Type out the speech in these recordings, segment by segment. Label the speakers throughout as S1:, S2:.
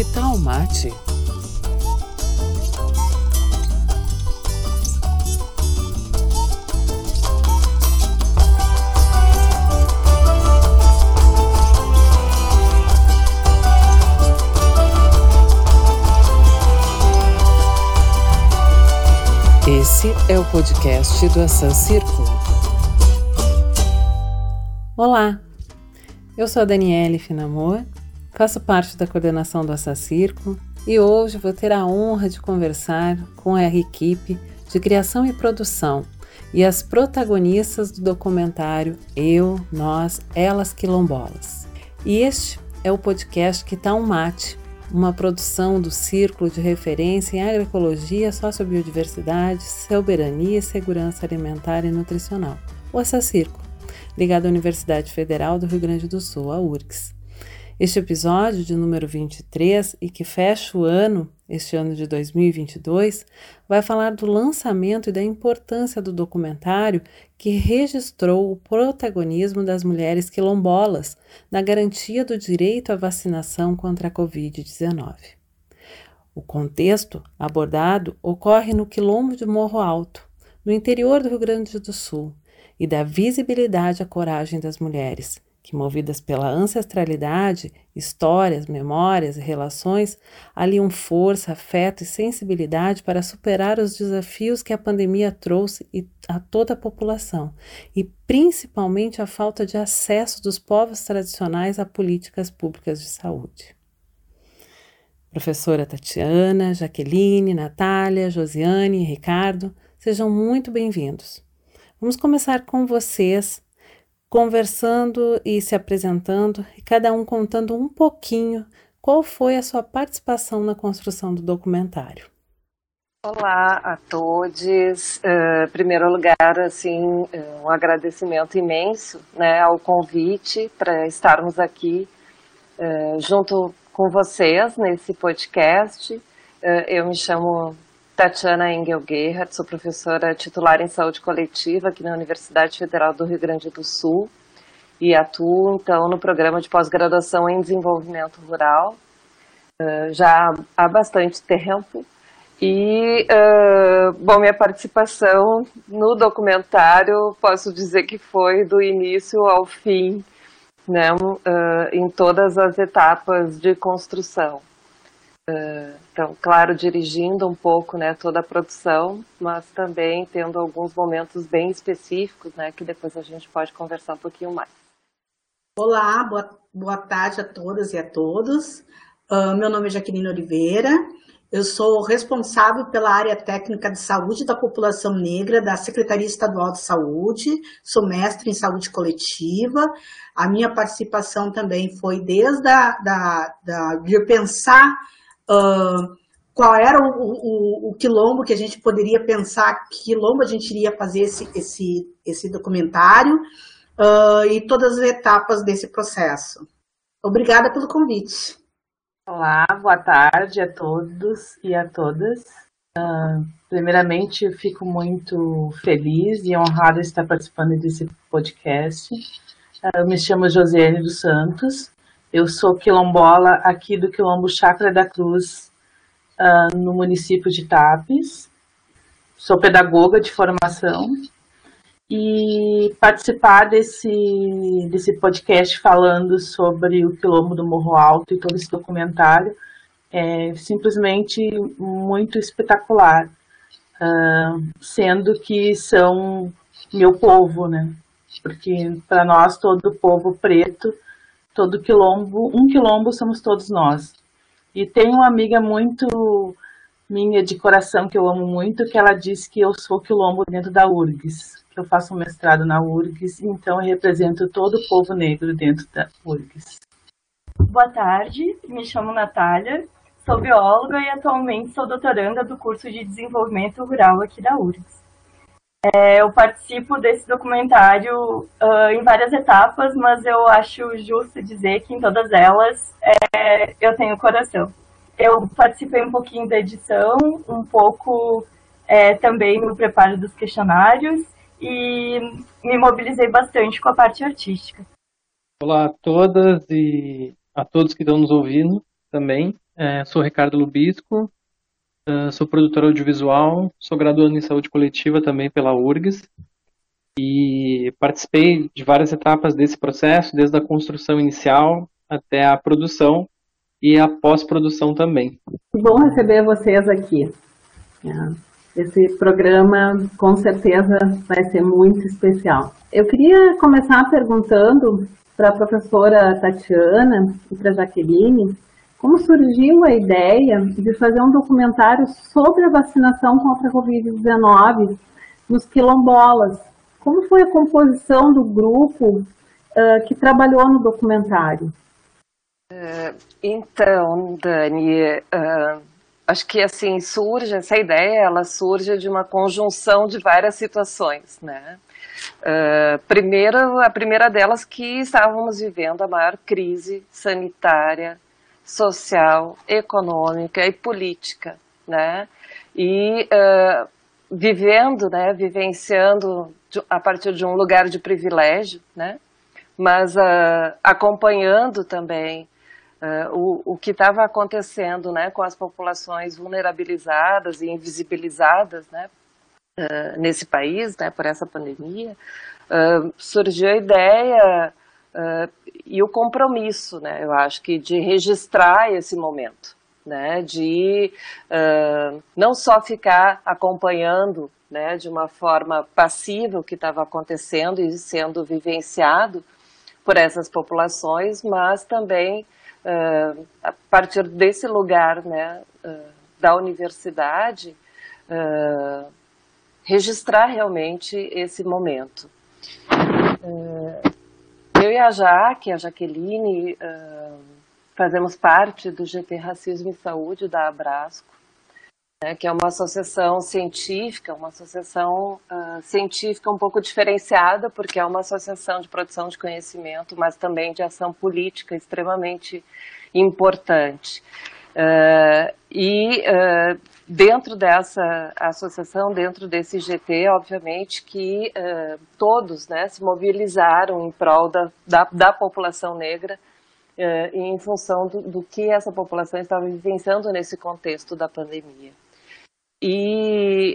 S1: Que tal mate? Esse é o podcast do Assan Círculo. Olá, eu sou a Daniele Finamor, faço parte da coordenação do Assan Círculo e hoje vou ter a honra de conversar com a equipe de criação e produção e as protagonistas do documentário Eu, Nós, Elas Quilombolas. E este é o podcast Que Tá um Mate, uma produção do Círculo de Referência em Agroecologia, Sociobiodiversidade, Soberania e Segurança Alimentar e Nutricional, o Assacirco, ligado à Universidade Federal do Rio Grande do Sul, a URGS. Este episódio de número 23 e que fecha o ano, este ano de 2022, vai falar do lançamento e da importância do documentário que registrou o protagonismo das mulheres quilombolas na garantia do direito à vacinação contra a Covid-19. O contexto abordado ocorre no quilombo de Morro Alto, no interior do Rio Grande do Sul, e dá visibilidade à coragem das mulheres que, movidas pela ancestralidade, histórias, memórias e relações, aliam força, afeto e sensibilidade para superar os desafios que a pandemia trouxe a toda a população e principalmente a falta de acesso dos povos tradicionais a políticas públicas de saúde. Professora Tatiana, Jaqueline, Natália, Josiane e Ricardo, sejam muito bem-vindos. Vamos começar com vocês conversando e se apresentando, e cada um contando um pouquinho qual foi a sua participação na construção do documentário.
S2: Olá a todos. Uh, em primeiro lugar, assim, uh, um agradecimento imenso, né, ao convite para estarmos aqui uh, junto com vocês nesse podcast. eu me chamo Tatiana Engel Gerhardt, sou professora titular em saúde coletiva aqui na Universidade Federal do Rio Grande do Sul e atuo então no programa de pós-graduação em desenvolvimento rural uh, já há bastante tempo. E, uh, bom, minha participação no documentário, posso dizer que foi do início ao fim, né, uh, em todas as etapas de construção. Então, claro, dirigindo um pouco né, toda a produção, mas também tendo alguns momentos bem específicos, né, que depois a gente pode conversar um pouquinho mais.
S3: Olá, boa, boa tarde a todas e a todos. Uh, meu nome é Jaqueline Oliveira, eu sou responsável pela área técnica de saúde da população negra da Secretaria Estadual de Saúde, sou mestre em saúde coletiva. A minha participação também foi desde a, da, da, de pensar uh, qual era o, o, o, quilombo que a gente poderia pensar, que quilombo a gente iria fazer esse, esse, esse documentário uh, e todas as etapas desse processo. Obrigada pelo convite.
S4: Olá, boa tarde a todos e a todas. Uh, primeiramente, eu fico muito feliz e honrada de estar participando desse podcast. Uh, eu me chamo Josiane dos Santos, eu sou quilombola aqui do Quilombo Chácara da Cruz, uh, no município de Tapes. Sou pedagoga de formação e participar desse, desse podcast falando sobre o Quilombo do Morro Alto e todo esse documentário é simplesmente muito espetacular, uh, sendo que são meu povo, né? Porque para nós todo povo preto todo quilombo, um quilombo somos todos nós. E tem uma amiga muito minha de coração que eu amo muito, que ela diz que eu sou quilombo dentro da URGS, que eu faço um mestrado na URGS, então eu represento todo o povo negro dentro da URGS.
S5: Boa tarde, me chamo Natália, sou bióloga e atualmente sou doutoranda do curso de desenvolvimento rural aqui da URGS. É, eu participo desse documentário uh, em várias etapas, mas eu acho justo dizer que em todas elas é, eu tenho coração. Eu participei um pouquinho da edição, um pouco é, também no preparo dos questionários e me mobilizei bastante com a parte artística.
S6: Olá a todas e a todos que estão nos ouvindo também. é, sou Ricardo Lubisco, uh, sou produtor audiovisual, sou graduando em saúde coletiva também pela URGS e participei de várias etapas desse processo, desde a construção inicial até a produção e a pós-produção também.
S1: Que bom receber vocês aqui. É, esse programa com certeza vai ser muito especial. Eu queria começar perguntando para a professora Tatiana e para a Jaqueline como surgiu a ideia de fazer um documentário sobre a vacinação contra a Covid-19 nos quilombolas. Como foi a composição do grupo uh, que trabalhou no documentário?
S2: Uh, então, Dani, uh, acho que assim surge essa ideia, ela surge de uma conjunção de várias situações, né? Uh, primeiro, a primeira delas que estávamos vivendo a maior crise sanitária social, econômica e política, né? E uh, vivendo, né, vivenciando a partir de um lugar de privilégio, né? Mas uh, acompanhando também uh, o, o que estava acontecendo, né, com as populações vulnerabilizadas e invisibilizadas, né, nesse país, né, por essa pandemia, surgiu a ideia e o compromisso, né, eu acho que de registrar esse momento, né, de uh, não só ficar acompanhando, né, de uma forma passiva o que estava acontecendo e sendo vivenciado por essas populações, mas também uh, a partir desse lugar, né, da universidade, registrar realmente esse momento. Eu e a Jaque, a Jaqueline, uh, fazemos parte do GT Racismo e Saúde da Abrasco, né, que é uma associação científica, uma associação uh, científica um pouco diferenciada, porque é uma associação de produção de conhecimento, mas também de ação política extremamente importante. Uh, e uh, dentro dessa associação, dentro desse GT, obviamente que uh, todos né, se mobilizaram em prol da, da, da população negra e em função do, do, que essa população estava vivenciando nesse contexto da pandemia. E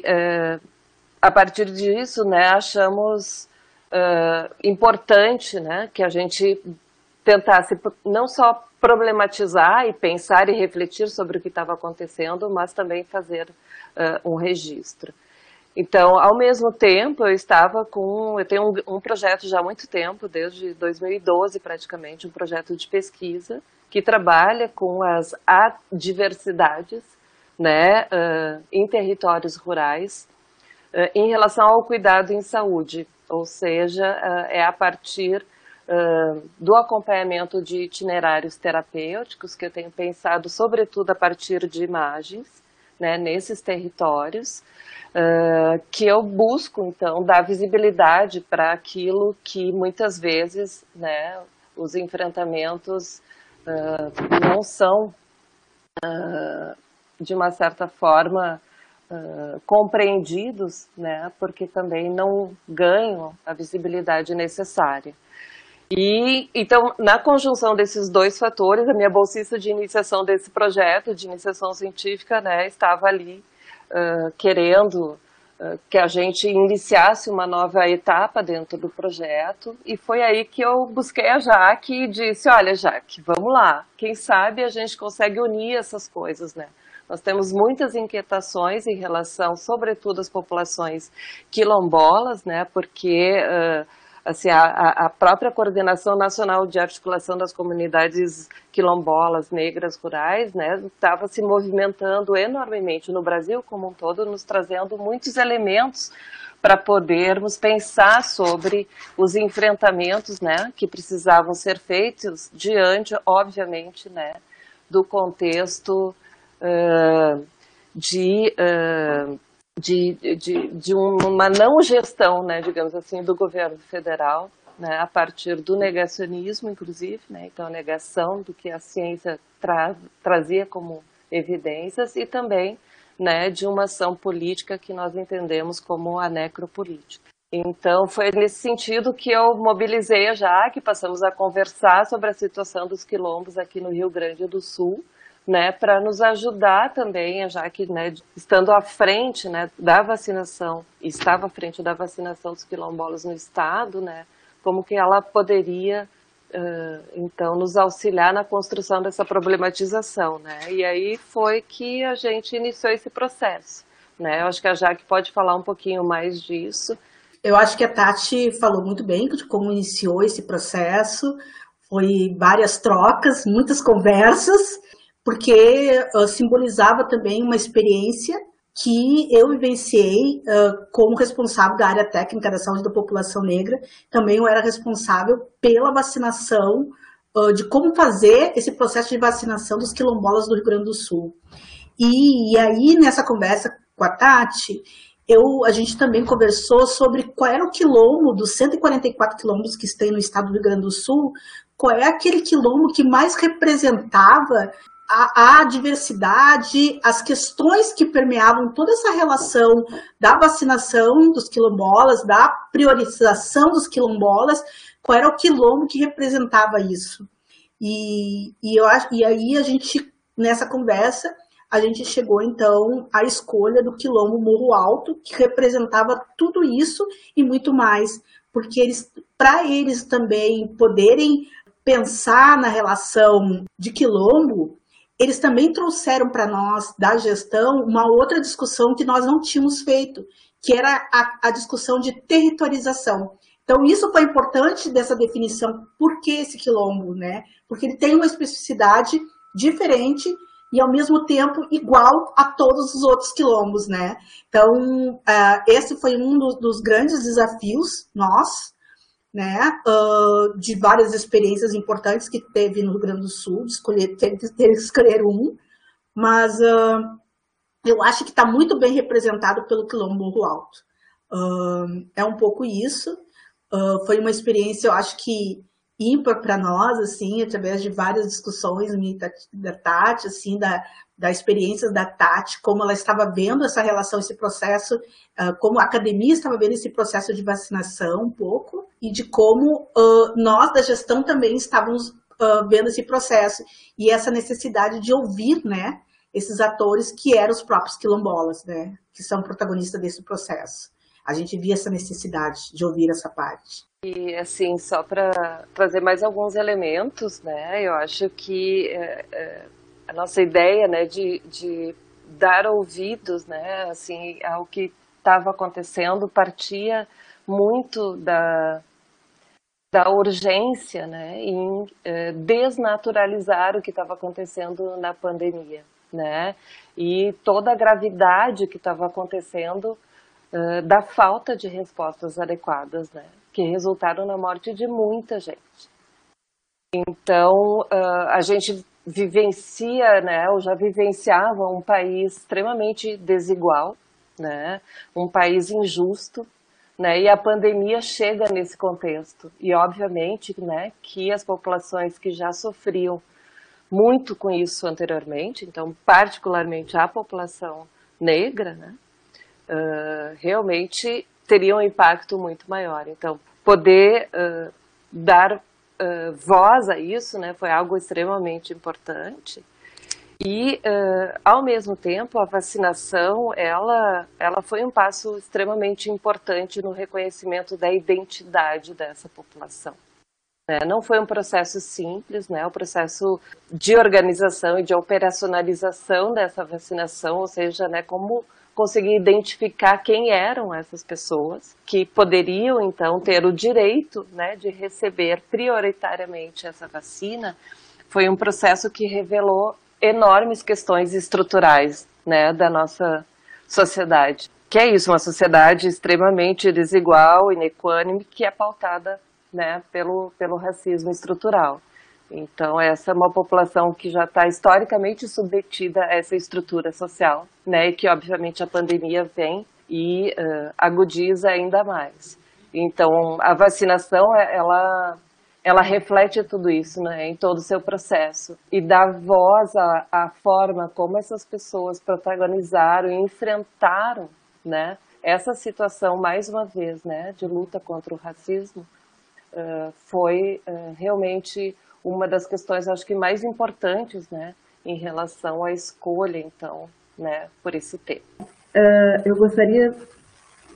S2: a partir disso, né, achamos importante né, que a gente tentasse não só problematizar e pensar e refletir sobre o que estava acontecendo, mas também fazer uh, um registro. Então, ao mesmo tempo, eu estava com. Eu tenho um, um, projeto já há muito tempo, desde 2012 praticamente, um projeto de pesquisa que trabalha com as adversidades né, uh, em territórios rurais uh, em relação ao cuidado em saúde, ou seja, é a partir uh, do acompanhamento de itinerários terapêuticos, que eu tenho pensado sobretudo a partir de imagens, né, nesses territórios, uh, que eu busco, então, dar visibilidade para aquilo que muitas vezes né, os enfrentamentos uh, não são, de uma certa forma, Uh, compreendidos, né, porque também não ganham a visibilidade necessária. E então, na conjunção desses dois fatores, a minha bolsista de iniciação desse projeto de iniciação científica, né, estava ali uh, querendo uh, que a gente iniciasse uma nova etapa dentro do projeto. E foi aí que eu busquei a Jaque e disse: Olha, Jaque, vamos lá. Quem sabe a gente consegue unir essas coisas, né? Nós temos muitas inquietações em relação, sobretudo, às populações quilombolas, né? Porque uh, assim, a, a própria Coordenação Nacional de Articulação das Comunidades Quilombolas, Negras, Rurais, né, estava se movimentando enormemente no Brasil como um todo, nos trazendo muitos elementos para podermos pensar sobre os enfrentamentos, né, que precisavam ser feitos diante, obviamente, né, do contexto uh, de uh, de, de, de uma não gestão, né, digamos assim, do governo federal, né, a partir do negacionismo, inclusive, né, então a negação do que a ciência tra trazia como evidências e também né, de uma ação política que nós entendemos como a necropolítica. Então, foi nesse sentido que eu mobilizei a Jaque, passamos a conversar sobre a situação dos quilombos aqui no Rio Grande do Sul, né, para nos ajudar também, já que, né, estando à frente, né, da vacinação, estava à frente da vacinação dos quilombolas no estado, né, como que ela poderia uh, então nos auxiliar na construção dessa problematização, né? E aí foi que a gente iniciou esse processo, né? Eu acho que a Jaque pode falar um pouquinho mais disso.
S3: Eu acho que a Tati falou muito bem de como iniciou esse processo. Foi várias trocas, muitas conversas, porque uh, simbolizava também uma experiência que eu vivenciei uh, como responsável da área técnica da saúde da população negra. Também eu era responsável pela vacinação, uh, de como fazer esse processo de vacinação dos quilombolas do Rio Grande do Sul. E, e aí, nessa conversa com a Tati, eu, a gente também conversou sobre qual era o quilombo dos 144 quilombos que estão no estado do Rio Grande do Sul, qual é aquele quilombo que mais representava a, a, diversidade, as questões que permeavam toda essa relação da vacinação dos quilombolas, da priorização dos quilombolas, qual era o quilombo que representava isso. E, e, eu, e aí a gente, nessa conversa, a gente chegou então à escolha do quilombo Morro Alto, que representava tudo isso e muito mais, porque eles, para eles também poderem pensar na relação de quilombo, eles também trouxeram para nós, da gestão, uma outra discussão que nós não tínhamos feito, que era a, a, discussão de territorialização. Então, isso foi importante dessa definição. Por que esse quilombo? Né? Porque ele tem uma especificidade diferente e, ao mesmo tempo, igual a todos os outros quilombos. Né? Então, uh, esse foi um dos, dos grandes desafios, nós, né, uh, de várias experiências importantes que teve no Rio Grande do Sul, de escolher, ter, ter que escolher um, mas uh, eu acho que está muito bem representado pelo Quilombo Morro Alto. Uh, é um pouco isso. foi uma experiência, eu acho que ímpar para nós, assim, através de várias discussões da Tati, assim, da, da experiência da Tati, como ela estava vendo essa relação, esse processo, uh, como a academia estava vendo esse processo de vacinação um pouco, e de como uh, nós da gestão também estávamos uh, vendo esse processo, e essa necessidade de ouvir, né, esses atores que eram os próprios quilombolas, né, que são protagonistas desse processo. A gente via essa necessidade de ouvir essa parte.
S2: E assim, só para trazer mais alguns elementos, né? Eu acho que é, é, a nossa ideia, né, de, de dar ouvidos, né, assim, ao que estava acontecendo partia muito da da urgência, né, em é, desnaturalizar o que estava acontecendo na pandemia, né, e toda a gravidade que estava acontecendo uh, da falta de respostas adequadas, né que resultaram na morte de muita gente. Então, uh, a gente vivencia, né, ou já vivenciava um país extremamente desigual, né, um país injusto, né, e a pandemia chega nesse contexto. E, obviamente, né, que as populações que já sofriam muito com isso anteriormente, então, particularmente a população negra, né, uh, realmente teria um impacto muito maior. Então, poder uh, dar uh, voz a isso né, foi algo extremamente importante. E, uh, ao mesmo tempo, a vacinação ela, ela foi um passo extremamente importante no reconhecimento da identidade dessa população. Né? Não foi um processo simples, né? o processo de organização e de operacionalização dessa vacinação, ou seja, né, como conseguir identificar quem eram essas pessoas que poderiam então ter o direito né, de receber prioritariamente essa vacina, foi um processo que revelou enormes questões estruturais né, da nossa sociedade. Que é isso, uma sociedade extremamente desigual, inequânime, que é pautada né, pelo, pelo racismo estrutural. Então, essa é uma população que já está historicamente submetida a essa estrutura social, né? E que, obviamente, a pandemia vem e uh, agudiza ainda mais. Então, a vacinação, ela, ela reflete tudo isso, né? Em todo o seu processo. E dá voz à, à forma como essas pessoas protagonizaram e enfrentaram, né? Essa situação, mais uma vez, né? De luta contra o racismo, uh, foi uh, realmente uma das questões, acho que mais importantes, né, em relação à escolha, então, né, por esse tema.
S7: Uh, eu gostaria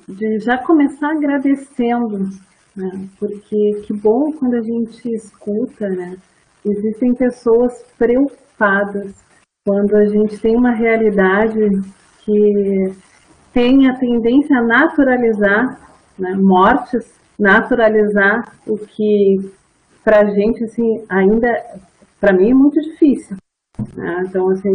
S7: de já começar agradecendo, né, porque que bom quando a gente escuta, né, existem pessoas preocupadas quando a gente tem uma realidade que tem a tendência a naturalizar né, mortes, naturalizar o que para a gente assim ainda para mim é muito difícil. Né? Então assim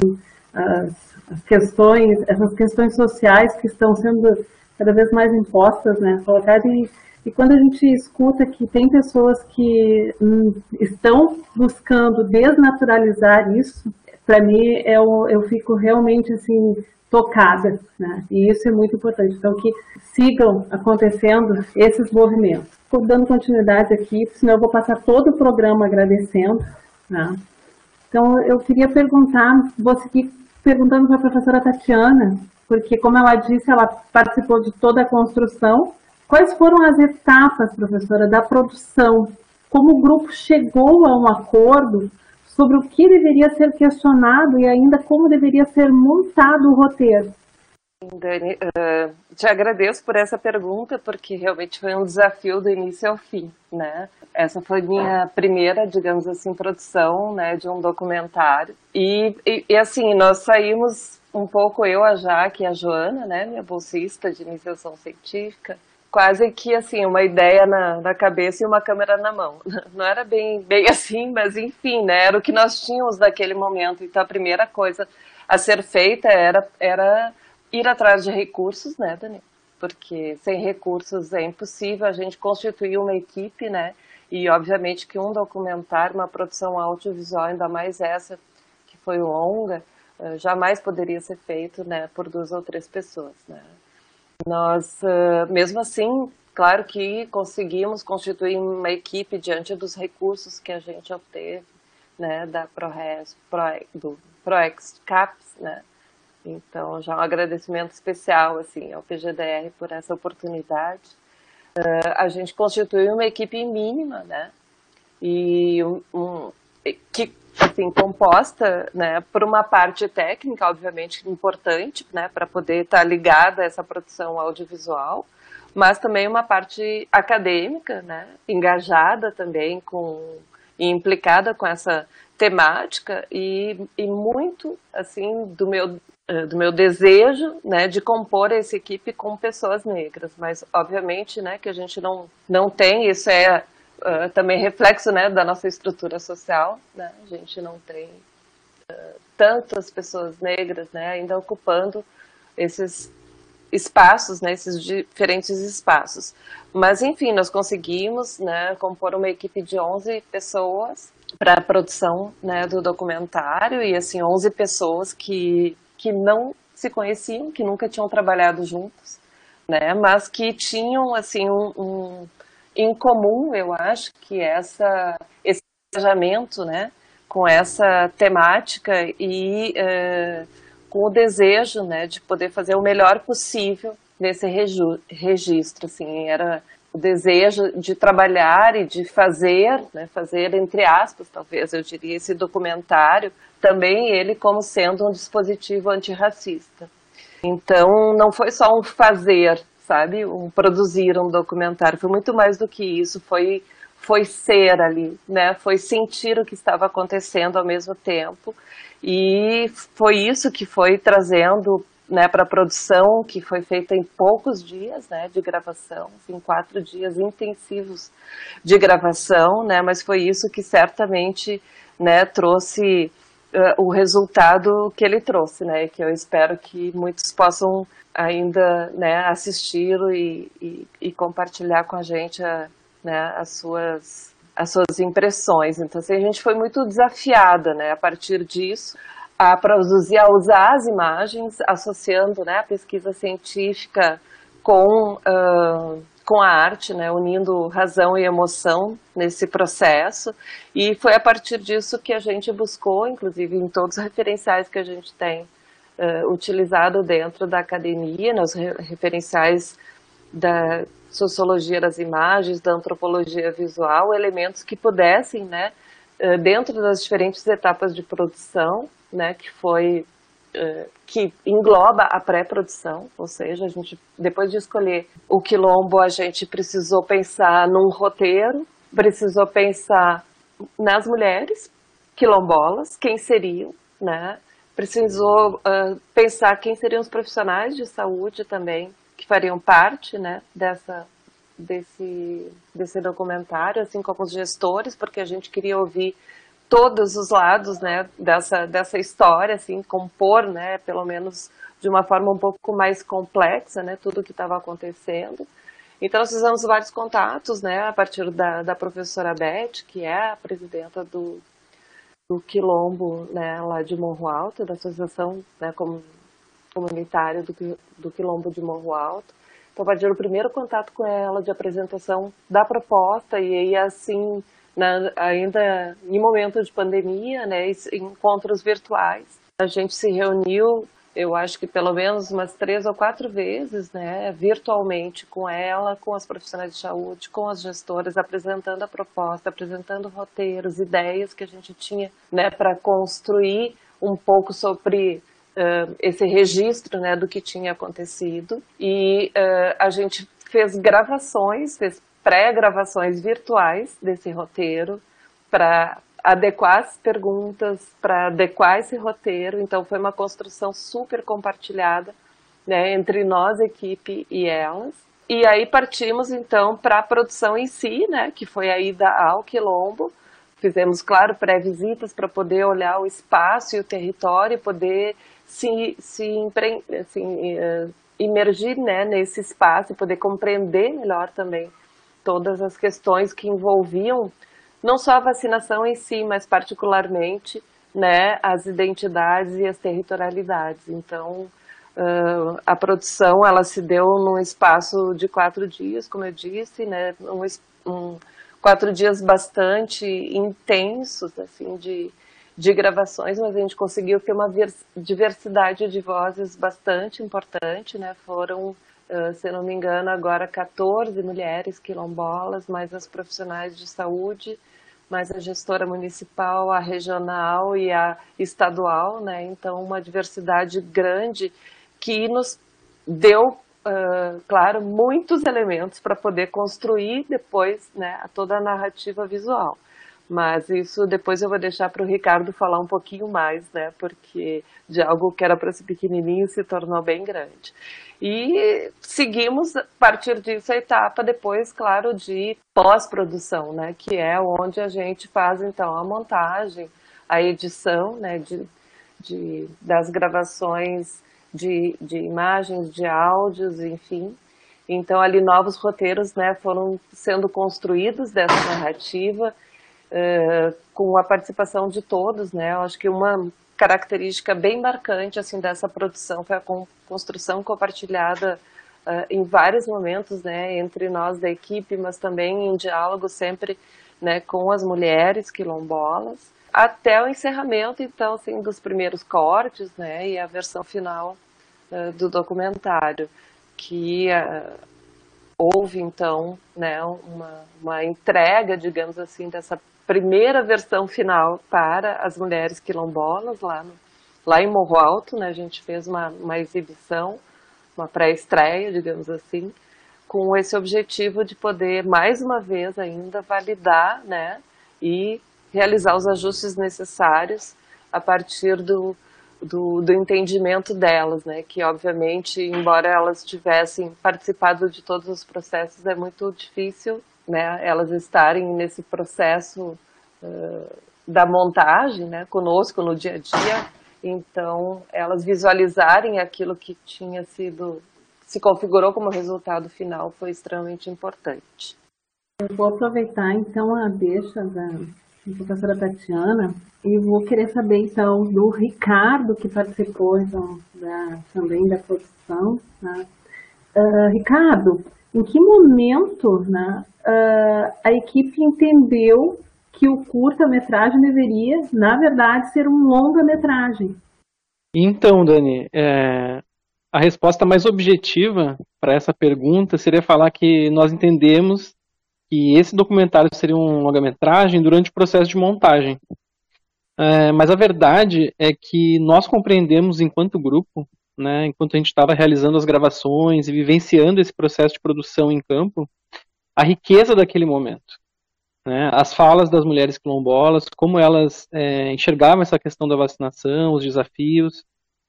S7: as, questões, essas questões sociais que estão sendo cada vez mais impostas, né, colocadas e, e quando a gente escuta que tem pessoas que hum, estão buscando desnaturalizar isso, para mim eu, eu fico realmente assim tocada, né? E isso é muito importante. Então, que sigam acontecendo esses movimentos. Estou dando continuidade aqui, senão eu vou passar todo o programa agradecendo. Né? Então, eu queria perguntar, vou seguir perguntando para a professora Tatiana, porque, como ela disse, ela participou de toda a construção. Quais foram as etapas, professora, da produção? Como o grupo chegou a um acordo sobre o que deveria ser questionado e ainda como deveria ser montado o roteiro.
S2: Dani, uh, te agradeço por essa pergunta, porque realmente foi um desafio do início ao fim, né? Essa foi minha primeira, digamos assim, produção, né, de um documentário. E, e, e assim, nós saímos um pouco, eu, a Jaque e a Joana, né, minha bolsista de iniciação científica, quase que assim, uma ideia na, na cabeça e uma câmera na mão. Não era bem, bem assim, mas enfim, né? Era o que nós tínhamos naquele momento. Então a primeira coisa a ser feita era, era ir atrás de recursos, né, Dani? Porque sem recursos é impossível a gente constituir uma equipe, né? E obviamente que um documentário, uma produção audiovisual, ainda mais essa que foi longa, eh, jamais poderia ser feito, né, por duas ou três pessoas, né? Nós, mesmo assim, claro que conseguimos constituir uma equipe diante dos recursos que a gente obteve, né, da ProRes, Pro, do ProEx CAPS, né, então já um agradecimento especial, assim, ao PGDR por essa oportunidade. Uh, a gente constituiu uma equipe mínima, né, e um, um, que assim, composta né, por uma parte técnica, obviamente, importante, né, para poder estar tá ligada a essa produção audiovisual, mas também uma parte acadêmica, né, engajada também com e implicada com essa temática e, e muito assim do meu eh, do meu desejo né, de compor essa equipe com pessoas negras, mas obviamente né, que a gente não, não tem, isso é uh, também reflexo né, da nossa estrutura social. Né? A gente não tem uh, tantas pessoas negras né, ainda ocupando esses espaços, né, esses diferentes espaços. Mas, enfim, nós conseguimos né, compor uma equipe de 11 pessoas para a produção né, do documentário e, assim, 11 pessoas que, que não se conheciam, que nunca tinham trabalhado juntos, né, mas que tinham, assim, um, um em comum, eu acho, que essa, esse engajamento né, com essa temática e uh, com o desejo né, de poder fazer o melhor possível nesse registro. Assim, era o desejo de trabalhar e de fazer, né, fazer entre aspas, talvez eu diria, esse documentário, também ele como sendo um dispositivo antirracista. Então, não foi só um fazer, sabe? Um produzir um documentário. Foi muito mais do que isso, foi foi ser ali, né? Foi sentir o que estava acontecendo ao mesmo tempo. E foi isso que foi trazendo né, para a produção, que foi feita em poucos dias né, de gravação, em quatro dias intensivos de gravação, né, mas foi isso que certamente né, trouxe uh, o resultado que ele trouxe, né, que eu espero que muitos possam ainda né, assistir e, e, e, compartilhar com a gente a, né, as, suas, as suas impressões. Então, assim, a gente foi muito desafiada né, a partir disso a produzir, a usar as imagens, associando né, a pesquisa científica com, uh, com a arte, né, unindo razão e emoção nesse processo. E foi a partir disso que a gente buscou, inclusive em todos os referenciais que a gente tem uh, utilizado dentro da academia, nos referenciais da sociologia das imagens, da antropologia visual, elementos que pudessem, né, uh, dentro das diferentes etapas de produção, né, que foi que engloba a pré-produção, ou seja, a gente depois de escolher o quilombo, a gente precisou pensar num roteiro, precisou pensar nas mulheres quilombolas, quem seriam, né? Precisou uh, pensar quem seriam os profissionais de saúde também que fariam parte, né, dessa desse desse documentário, assim como os gestores, porque a gente queria ouvir todos os lados, né, dessa dessa história, assim, compor, né, pelo menos de uma forma um pouco mais complexa, né, tudo o que estava acontecendo. Então, nós fizemos vários contatos, né, a partir da, da professora Beth, que é a presidenta do, do Quilombo, né, lá de Morro Alto, da Associação né, Comunitária do, do Quilombo de Morro Alto. Então, a partir do primeiro contato com ela, de apresentação da proposta, e aí, assim, na, ainda em momento de pandemia, né, encontros virtuais, a gente se reuniu eu acho que pelo menos umas três ou quatro vezes, né, virtualmente com ela, com as profissionais de saúde, com as gestoras, apresentando a proposta, apresentando roteiros, ideias que a gente tinha, né, para construir um pouco sobre uh, esse registro, né, do que tinha acontecido. E uh, a gente fez gravações, fez pré-gravações virtuais desse roteiro para adequar as perguntas, para adequar esse roteiro. Então, foi uma construção super compartilhada né, entre nós, equipe e elas. E aí partimos, então, para a produção em si, né, que foi a ida ao Quilombo. Fizemos, claro, pré-visitas para poder olhar o espaço e o território e poder se, se assim, imergir né, nesse espaço e poder compreender melhor também todas as questões que envolviam não só a vacinação em si, mas particularmente né, as identidades e as territorialidades. Então, uh, a produção ela se deu num espaço de quatro dias, como eu disse, né, um, um, quatro dias bastante intensos, assim, de, de gravações, mas a gente conseguiu ter uma diversidade de vozes bastante importante, né, foram se não me engano, agora 14 mulheres quilombolas, mais as profissionais de saúde, mais a gestora municipal, a regional e a estadual, né? Então, uma diversidade grande que nos deu, uh, claro, muitos elementos para poder construir depois né, toda a narrativa visual. Mas isso depois eu vou deixar para o Ricardo falar um pouquinho mais, né? Porque de algo que era para ser pequenininho se tornou bem grande. E seguimos a partir disso a etapa depois, claro, de pós-produção, né? Que é onde a gente faz então a montagem, a edição, né? De, de das gravações de, de imagens, de áudios, enfim. Então ali novos roteiros, né? Foram sendo construídos dessa narrativa uh, com a participação de todos, né? Eu acho que uma característica bem marcante assim dessa produção foi a construção compartilhada uh, em vários momentos, né, entre nós da equipe, mas também em diálogo sempre, né, com as mulheres quilombolas, até o encerramento, então, assim, dos primeiros cortes, né, e a versão final uh, do documentário, que houve então, né, uma, uma entrega, digamos assim, dessa primeira versão final para as mulheres quilombolas lá, no, lá em Morro Alto, né? A gente fez uma, uma exibição, uma pré-estreia, digamos assim, com esse objetivo de poder mais uma vez ainda validar, né? E realizar os ajustes necessários a partir do, do, do, entendimento delas, né? Que obviamente, embora elas tivessem participado de todos os processos, é muito difícil né, elas estarem nesse processo uh, da montagem, né, conosco no dia a dia. Então, elas visualizarem aquilo que tinha sido, se configurou como resultado final, foi extremamente importante.
S7: Eu vou aproveitar então a deixa da professora Tatiana e vou querer saber então do Ricardo que participou então da, também da produção. Né? Uh, Ricardo, em que momento né, uh, a equipe entendeu que o curta-metragem deveria, na verdade, ser um longa-metragem?
S6: Então, Dani, é, a resposta mais objetiva para essa pergunta seria falar que nós entendemos que esse documentário seria um longa-metragem durante o processo de montagem. É, mas a verdade é que nós compreendemos enquanto grupo, né, enquanto a gente estava realizando as gravações e vivenciando esse processo de produção em campo, a riqueza daquele momento. Né, as falas das mulheres quilombolas, como elas é, enxergavam essa questão da vacinação, os desafios,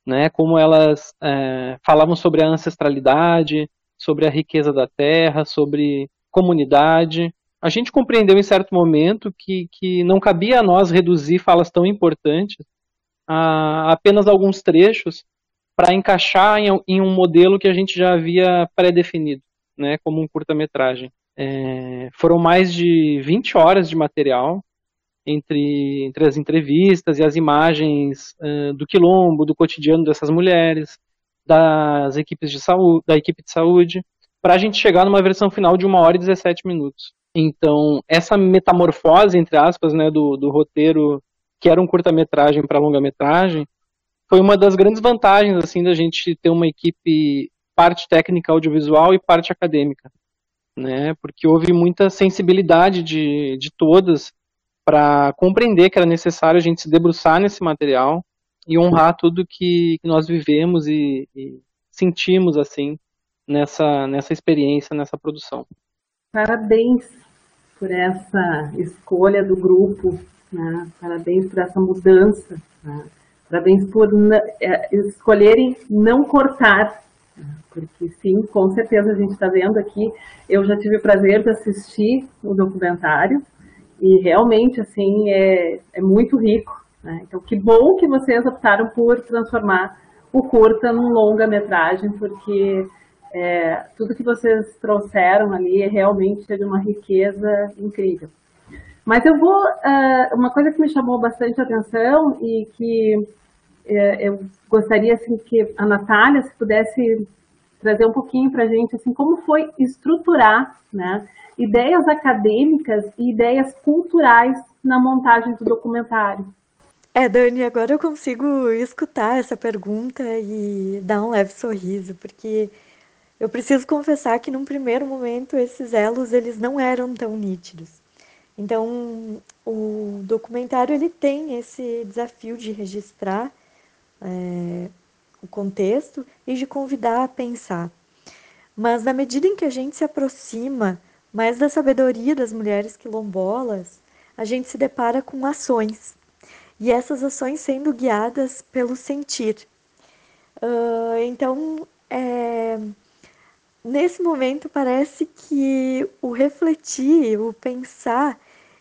S6: né, como elas é, falavam sobre a ancestralidade, sobre a riqueza da terra, sobre comunidade. A gente compreendeu em certo momento que, que não cabia a nós reduzir falas tão importantes a apenas alguns trechos para encaixar em, em, um modelo que a gente já havia pré-definido, né, como um curta-metragem. É, foram mais de 20 horas de material entre, entre as entrevistas e as imagens uh, do quilombo, do cotidiano dessas mulheres, das equipes de saúde, da equipe de saúde, para a gente chegar numa versão final de uma hora e 17 minutos. Então, essa metamorfose, entre aspas, né, do, do roteiro que era um curta-metragem para longa-metragem, foi uma das grandes vantagens assim da gente ter uma equipe parte técnica audiovisual e parte acadêmica, né? Porque houve muita sensibilidade de, de todas para compreender que era necessário a gente se debruçar nesse material e honrar tudo que, que nós vivemos e, e, sentimos assim nessa nessa experiência, nessa produção.
S7: Parabéns por essa escolha do grupo, né? parabéns por essa mudança. Né? Parabéns por é, escolherem não cortar, porque sim, com certeza a gente está vendo aqui. Eu já tive o prazer de assistir o documentário e realmente assim é, é muito rico. Né? Então, que bom que vocês optaram por transformar o curta num longa-metragem, porque é, tudo que vocês trouxeram ali é realmente de uma riqueza incrível. Mas eu vou. Uh, uma coisa que me chamou bastante atenção e que uh, eu gostaria assim, que a Natália, se pudesse trazer um pouquinho para a gente, assim, como foi estruturar né, ideias acadêmicas e ideias culturais na montagem do documentário.
S8: É, Dani, agora eu consigo escutar essa pergunta e dar um leve sorriso, porque eu preciso confessar que num primeiro momento esses elos eles não eram tão nítidos. Então, o documentário ele tem esse desafio de registrar é, o contexto e de convidar a pensar. Mas na medida em que a gente se aproxima mais da sabedoria das mulheres quilombolas, a gente se depara com ações. E essas ações sendo guiadas pelo sentir. Uh, então, é, nesse momento parece que o refletir, o pensar,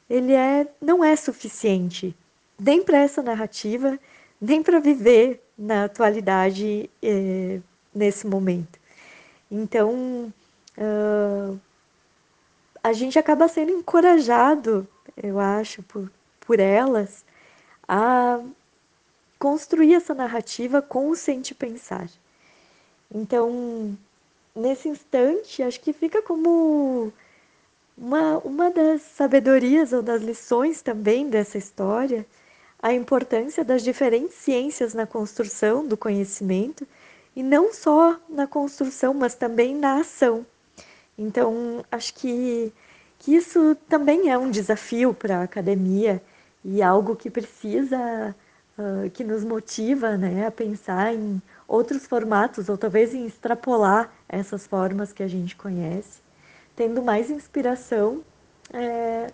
S8: ele é, não é suficiente, nem para essa narrativa, nem para viver na atualidade eh, nesse momento. Então, uh, a gente acaba sendo encorajado, eu acho, por, por elas, a construir essa narrativa com o sentir pensar. Então, nesse instante, acho que fica como uma, uma das sabedorias ou das lições também dessa história, a importância das diferentes ciências na construção do conhecimento, e não só na construção, mas também na ação. Então, acho que, que isso também é um desafio para a academia e algo que precisa, uh, que nos motiva né, a pensar em outros formatos, ou talvez em extrapolar essas formas que a gente conhece, tendo mais inspiração é,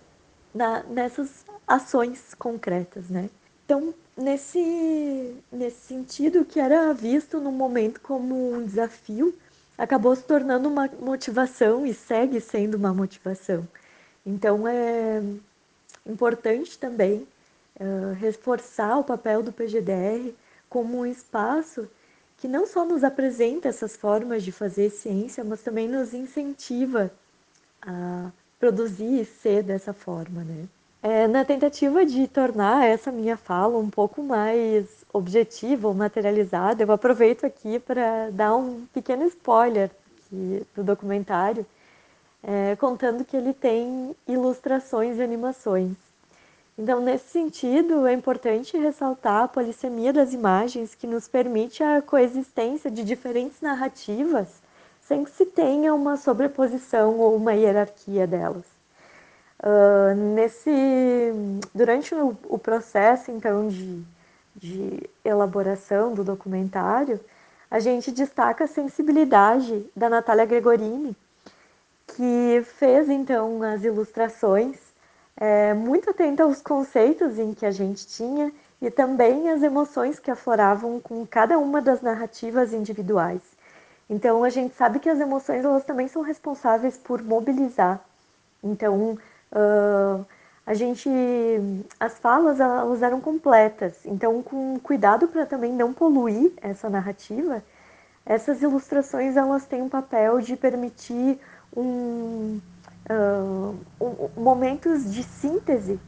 S8: na, nessas ações concretas, né? Então, nesse, nesse sentido, que era visto no momento como um desafio, acabou se tornando uma motivação e segue sendo uma motivação. Então, é importante também uh, reforçar o papel do PGDR como um espaço que não só nos apresenta essas formas de fazer ciência, mas também nos incentiva a produzir e ser dessa forma, né? É, na tentativa de tornar essa minha fala um pouco mais objetiva ou materializada, eu aproveito aqui para dar um pequeno spoiler aqui do documentário, é, contando que ele tem ilustrações e animações. Então, nesse sentido, é importante ressaltar a polissemia das imagens que nos permite a coexistência de diferentes narrativas sem que se tenha uma sobreposição ou uma hierarquia delas. Uh, nesse, durante o, o, processo, então, de, de elaboração do documentário, a gente destaca a sensibilidade da Natália Gregorini, que fez, então, as ilustrações, é, muito atenta aos conceitos em que a gente tinha e também as emoções que afloravam com cada uma das narrativas individuais. Então, a gente sabe que as emoções, elas também são responsáveis por mobilizar. Então, Uh, a gente, as falas elas eram completas, então com cuidado para também não poluir essa narrativa, essas ilustrações elas têm um papel de permitir um, uh, um, momentos de síntese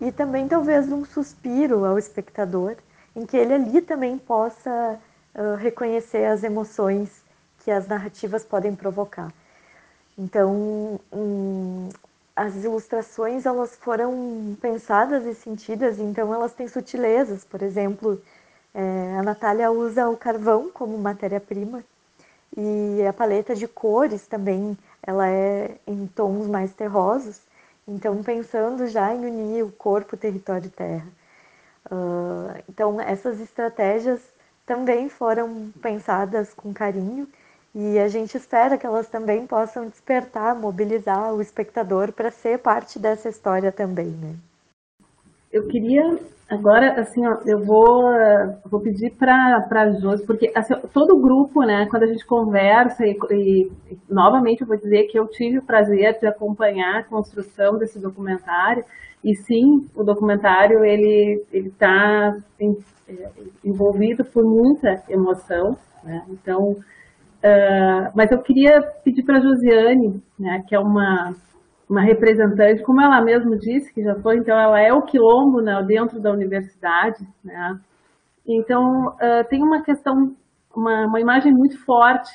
S8: e também talvez um suspiro ao espectador, em que ele ali também possa uh, reconhecer as emoções que as narrativas podem provocar. Então, um, as ilustrações elas foram pensadas e sentidas, então elas têm sutilezas. Por exemplo, é, a Natália usa o carvão como matéria-prima e a paleta de cores também ela é em tons mais terrosos. Então, pensando já em unir o corpo, território e terra. Uh, então, essas estratégias também foram pensadas com carinho e a gente espera que elas também possam despertar, mobilizar o espectador para ser parte dessa história também, né?
S7: Eu queria agora, assim, ó, eu vou, vou pedir para a Josi, porque assim, todo grupo, né, quando a gente conversa, e, e, novamente eu vou dizer que eu tive o prazer de acompanhar a construção desse documentário, e sim, o documentário ele está é, envolvido por muita emoção, né, então Uh, mas eu queria pedir para a Josiane, né, que é uma, uma representante, como ela mesma disse, que já foi, então ela é o quilombo né, dentro da universidade. Né? Então, uh, tem uma questão, uma, uma imagem muito forte,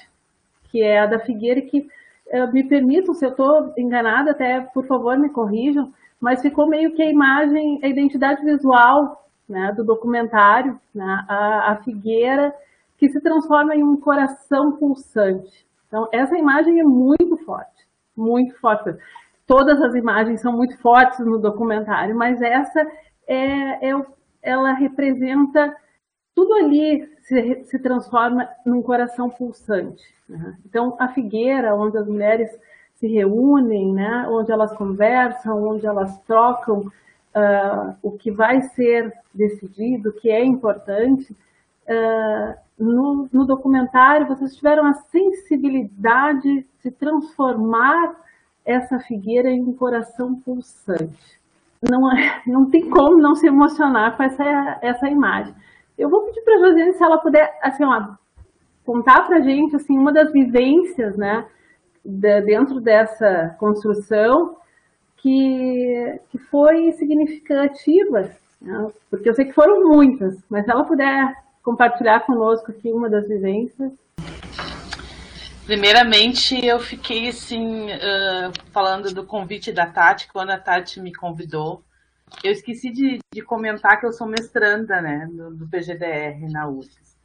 S7: que é a da Figueira, que uh, me permitam, se eu estou enganada, até por favor me corrijam, mas ficou meio que a imagem, a identidade visual né, do documentário, né, a, a Figueira que se transforma em um coração pulsante. Então, essa imagem é muito forte, muito forte. Todas as imagens são muito fortes no documentário, mas essa é, é ela representa tudo ali se, se transforma num coração pulsante. Né? Então, a figueira, onde as mulheres se reúnem, né? onde elas conversam, onde elas trocam uh, o que vai ser decidido, o que é importante, uh, no, no documentário, vocês tiveram a sensibilidade de transformar essa figueira em um coração pulsante. Não, é, não tem como não se emocionar com essa, essa imagem. Eu vou pedir para a Josiane se ela puder assim, ó, contar para a gente assim, uma das vivências né, de, dentro dessa construção que, que foi significativa, né? porque eu sei que foram muitas, mas se ela puder compartilhar conosco aqui uma das vivências?
S4: Primeiramente, eu fiquei assim, uh, falando do convite da Tati, quando a Tati me convidou. Eu esqueci de, de comentar que eu sou mestranda né, do, do PGDR na UFES.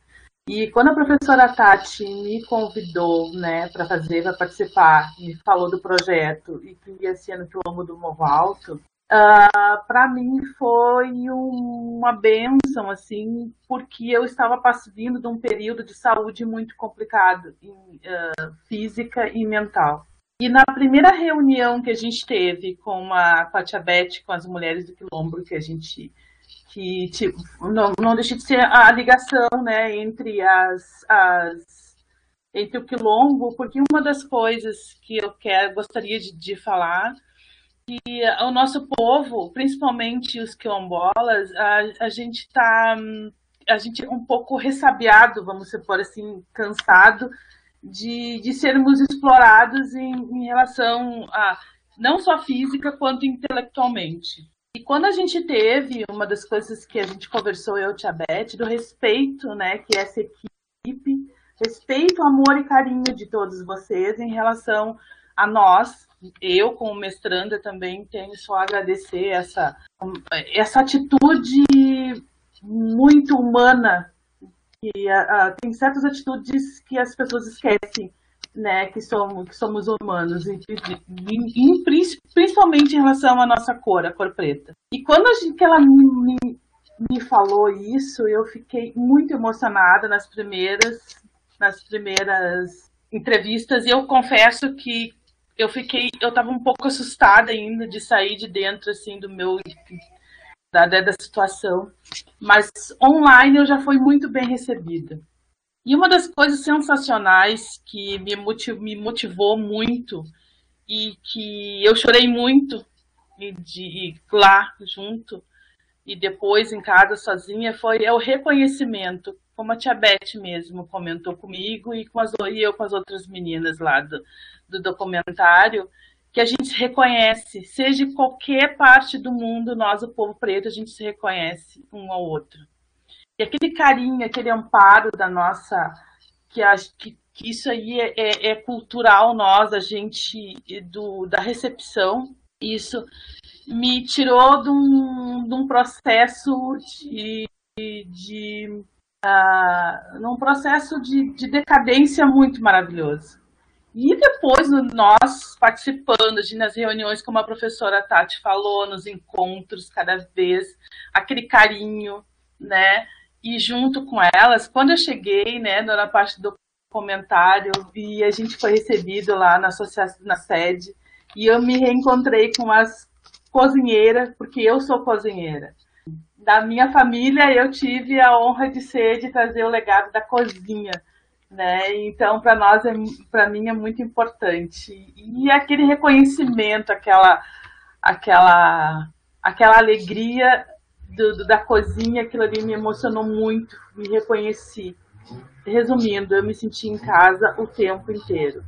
S4: E quando a professora Tati me convidou né, para fazer, para participar, me falou do projeto e que ia ser no quilombo do Morro Alto, uh, ah, para mim foi uma benção, assim, porque eu estava vindo de um período de saúde muito complicado, em, uh, física e mental. E na primeira reunião que a gente teve com a, com a Tia Beth, com as mulheres do Quilombo, que a gente que tipo, não, não deixa de ser a ligação né, entre as, as entre o quilombo, porque uma das coisas que eu quero, gostaria de, de falar que o nosso povo, principalmente os quilombolas, a, a gente está a gente é um pouco ressabiado, vamos supor assim, cansado de, de sermos explorados em, em relação a não só física quanto intelectualmente. E quando a gente teve uma das coisas que a gente conversou eu e Tia Beth, do respeito, né, que essa equipe, respeito, amor e carinho de todos vocês em relação a nós, eu como mestranda também tenho só a agradecer essa, essa atitude muito humana que a, a, tem certas atitudes que as pessoas esquecem né, que somos, que somos humanos, em, em, principalmente em relação à nossa cor, a cor preta. E quando a gente, que ela me, me falou isso, eu fiquei muito emocionada nas primeiras, nas primeiras entrevistas. E eu confesso que eu fiquei, eu estava um pouco assustada ainda de sair de dentro assim do meu da, da situação, mas online eu já fui muito bem recebida. E uma das coisas sensacionais que me, motiv, me motivou muito e que eu chorei muito de lá junto e depois em casa sozinha foi é o reconhecimento, como a tia Beth mesmo comentou comigo e, com as, e eu com as outras meninas lá do, do documentário, que a gente se reconhece, seja em qualquer parte do mundo, nós, o povo preto, a gente se reconhece um ao outro. E aquele carinho, aquele amparo da nossa, que, acho que, que isso aí é, é, é, cultural nós, a gente, do, da recepção, isso me tirou de um, de um processo de, de uh, num processo de, de decadência muito maravilhoso. E depois, nós participando de, nas reuniões, como a professora Tati falou, nos encontros, cada vez, aquele carinho, né? E junto com elas, quando eu cheguei, né, na parte do comentário, e a gente foi recebido lá na associação, na sede, e eu me reencontrei com as cozinheiras, porque eu sou cozinheira. Da minha família, eu tive a honra de ser, de trazer o legado da cozinha né? Então, para nós, é, para mim, é muito importante. E aquele reconhecimento, aquela, aquela, aquela alegria do, do, da cozinha, aquilo ali me emocionou muito, me reconheci. Resumindo, eu me senti em casa o tempo inteiro.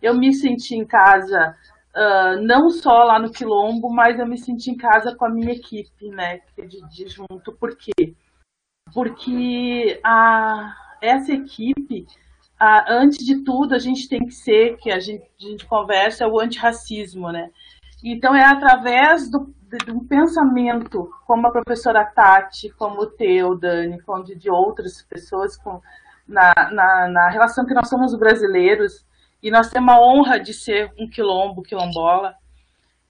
S4: Eu me senti em casa uh, não só lá no Quilombo, mas eu me senti em casa com a minha equipe, né? De, de junto. Por quê? Porque a essa equipe, antes de tudo, a gente tem que ser, que a gente, a gente conversa, é o antirracismo, né? Então, é através do, de, um pensamento, como a professora Tati, como o teu, Dani, como de, de outras pessoas, com, na, na, na, relação que nós somos brasileiros, e nós temos a honra de ser um quilombo, quilombola,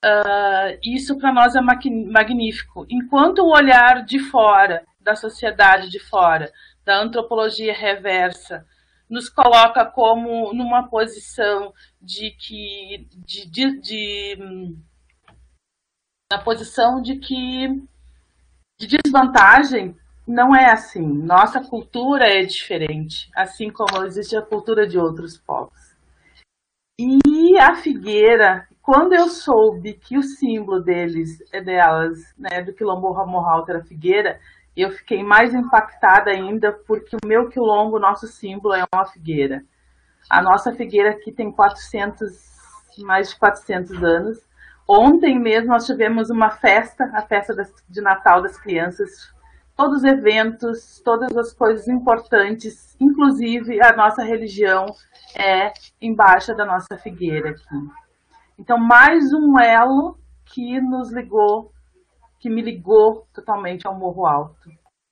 S4: uh, isso para nós é magnífico. Enquanto o olhar de fora, da sociedade de fora, da antropologia reversa nos coloca como numa posição de que de, de, de na posição de que de desvantagem não é assim. Nossa cultura é diferente, assim como existe a cultura de outros povos. E a figueira, quando eu soube que o símbolo deles, é delas, né, do quilombo Mohawk era figueira, eu fiquei mais impactada ainda porque o meu quilombo, nosso símbolo é uma figueira. A nossa figueira aqui tem 400, mais de 400 anos. Ontem mesmo nós tivemos uma festa, a festa de Natal das crianças, todos os eventos, todas as coisas importantes, inclusive a nossa religião é embaixo da nossa figueira aqui. Então, mais um elo que nos ligou que me ligou totalmente ao Morro Alto.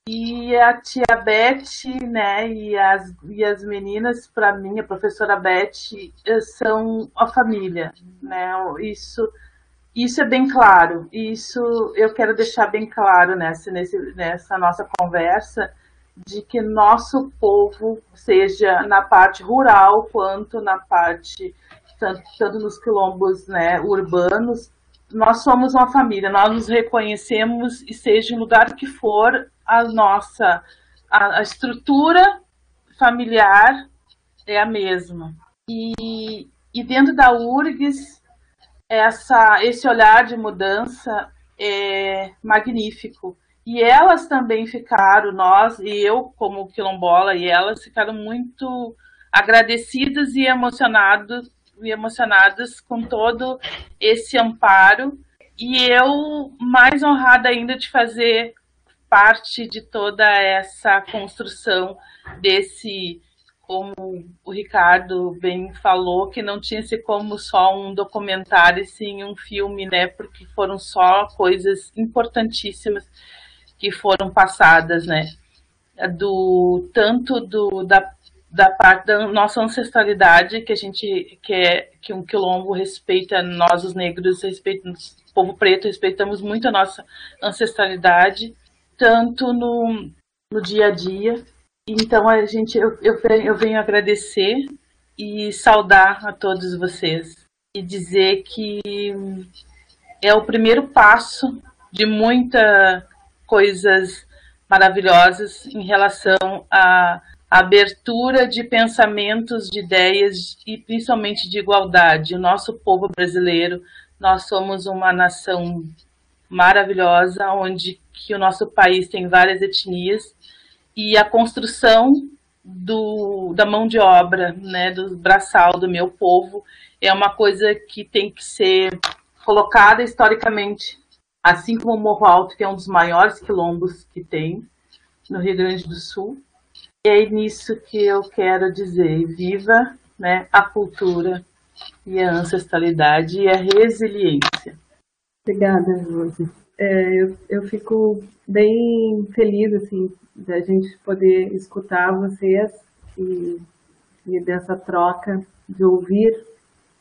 S4: E a tia Beth, né, e as, e as meninas, para mim, a professora Beth, eh, são a família, né, isso, isso é bem claro, isso eu quero deixar bem claro nessa, nesse, nessa nossa conversa, de que nosso povo, seja na parte rural quanto na parte, tanto, tanto nos quilombos né, urbanos, nós somos uma família, nós nos reconhecemos e seja em lugar que for, a nossa a, a estrutura familiar é a mesma. E, e dentro da URGS, essa, esse olhar de mudança é magnífico. E elas também ficaram, nós e eu, como quilombola, e elas ficaram muito agradecidas e emocionadas e emocionadas com todo esse amparo. E eu mais honrada ainda de fazer parte de toda essa construção desse, como o Ricardo bem falou, que não tinha se como só um documentário, sim um filme, né? Porque foram só coisas importantíssimas que foram passadas, né? Do tanto do da da parte da nossa ancestralidade, que a gente quer que um quilombo respeita nós os negros, respeita o povo preto, respeitamos muito a nossa ancestralidade, tanto no, no dia a dia. Então a gente eu, eu, eu venho agradecer e saudar a todos vocês e dizer que é o primeiro passo de muitas coisas maravilhosas em relação à abertura de pensamentos, de ideias e principalmente de igualdade. O nosso povo brasileiro, nós somos uma nação maravilhosa, onde que o nosso país tem várias etnias e a construção do, da mão de obra, né, do braçal do meu povo, é uma coisa que tem que ser colocada historicamente, assim como o Morro Alto, que é um dos maiores quilombos que tem no Rio Grande do Sul. E é nisso que eu quero dizer: viva né, a cultura e a ancestralidade e a resiliência.
S7: Obrigada, Rose. É, eu, eu fico bem feliz assim da gente poder escutar vocês e, e dessa troca de ouvir,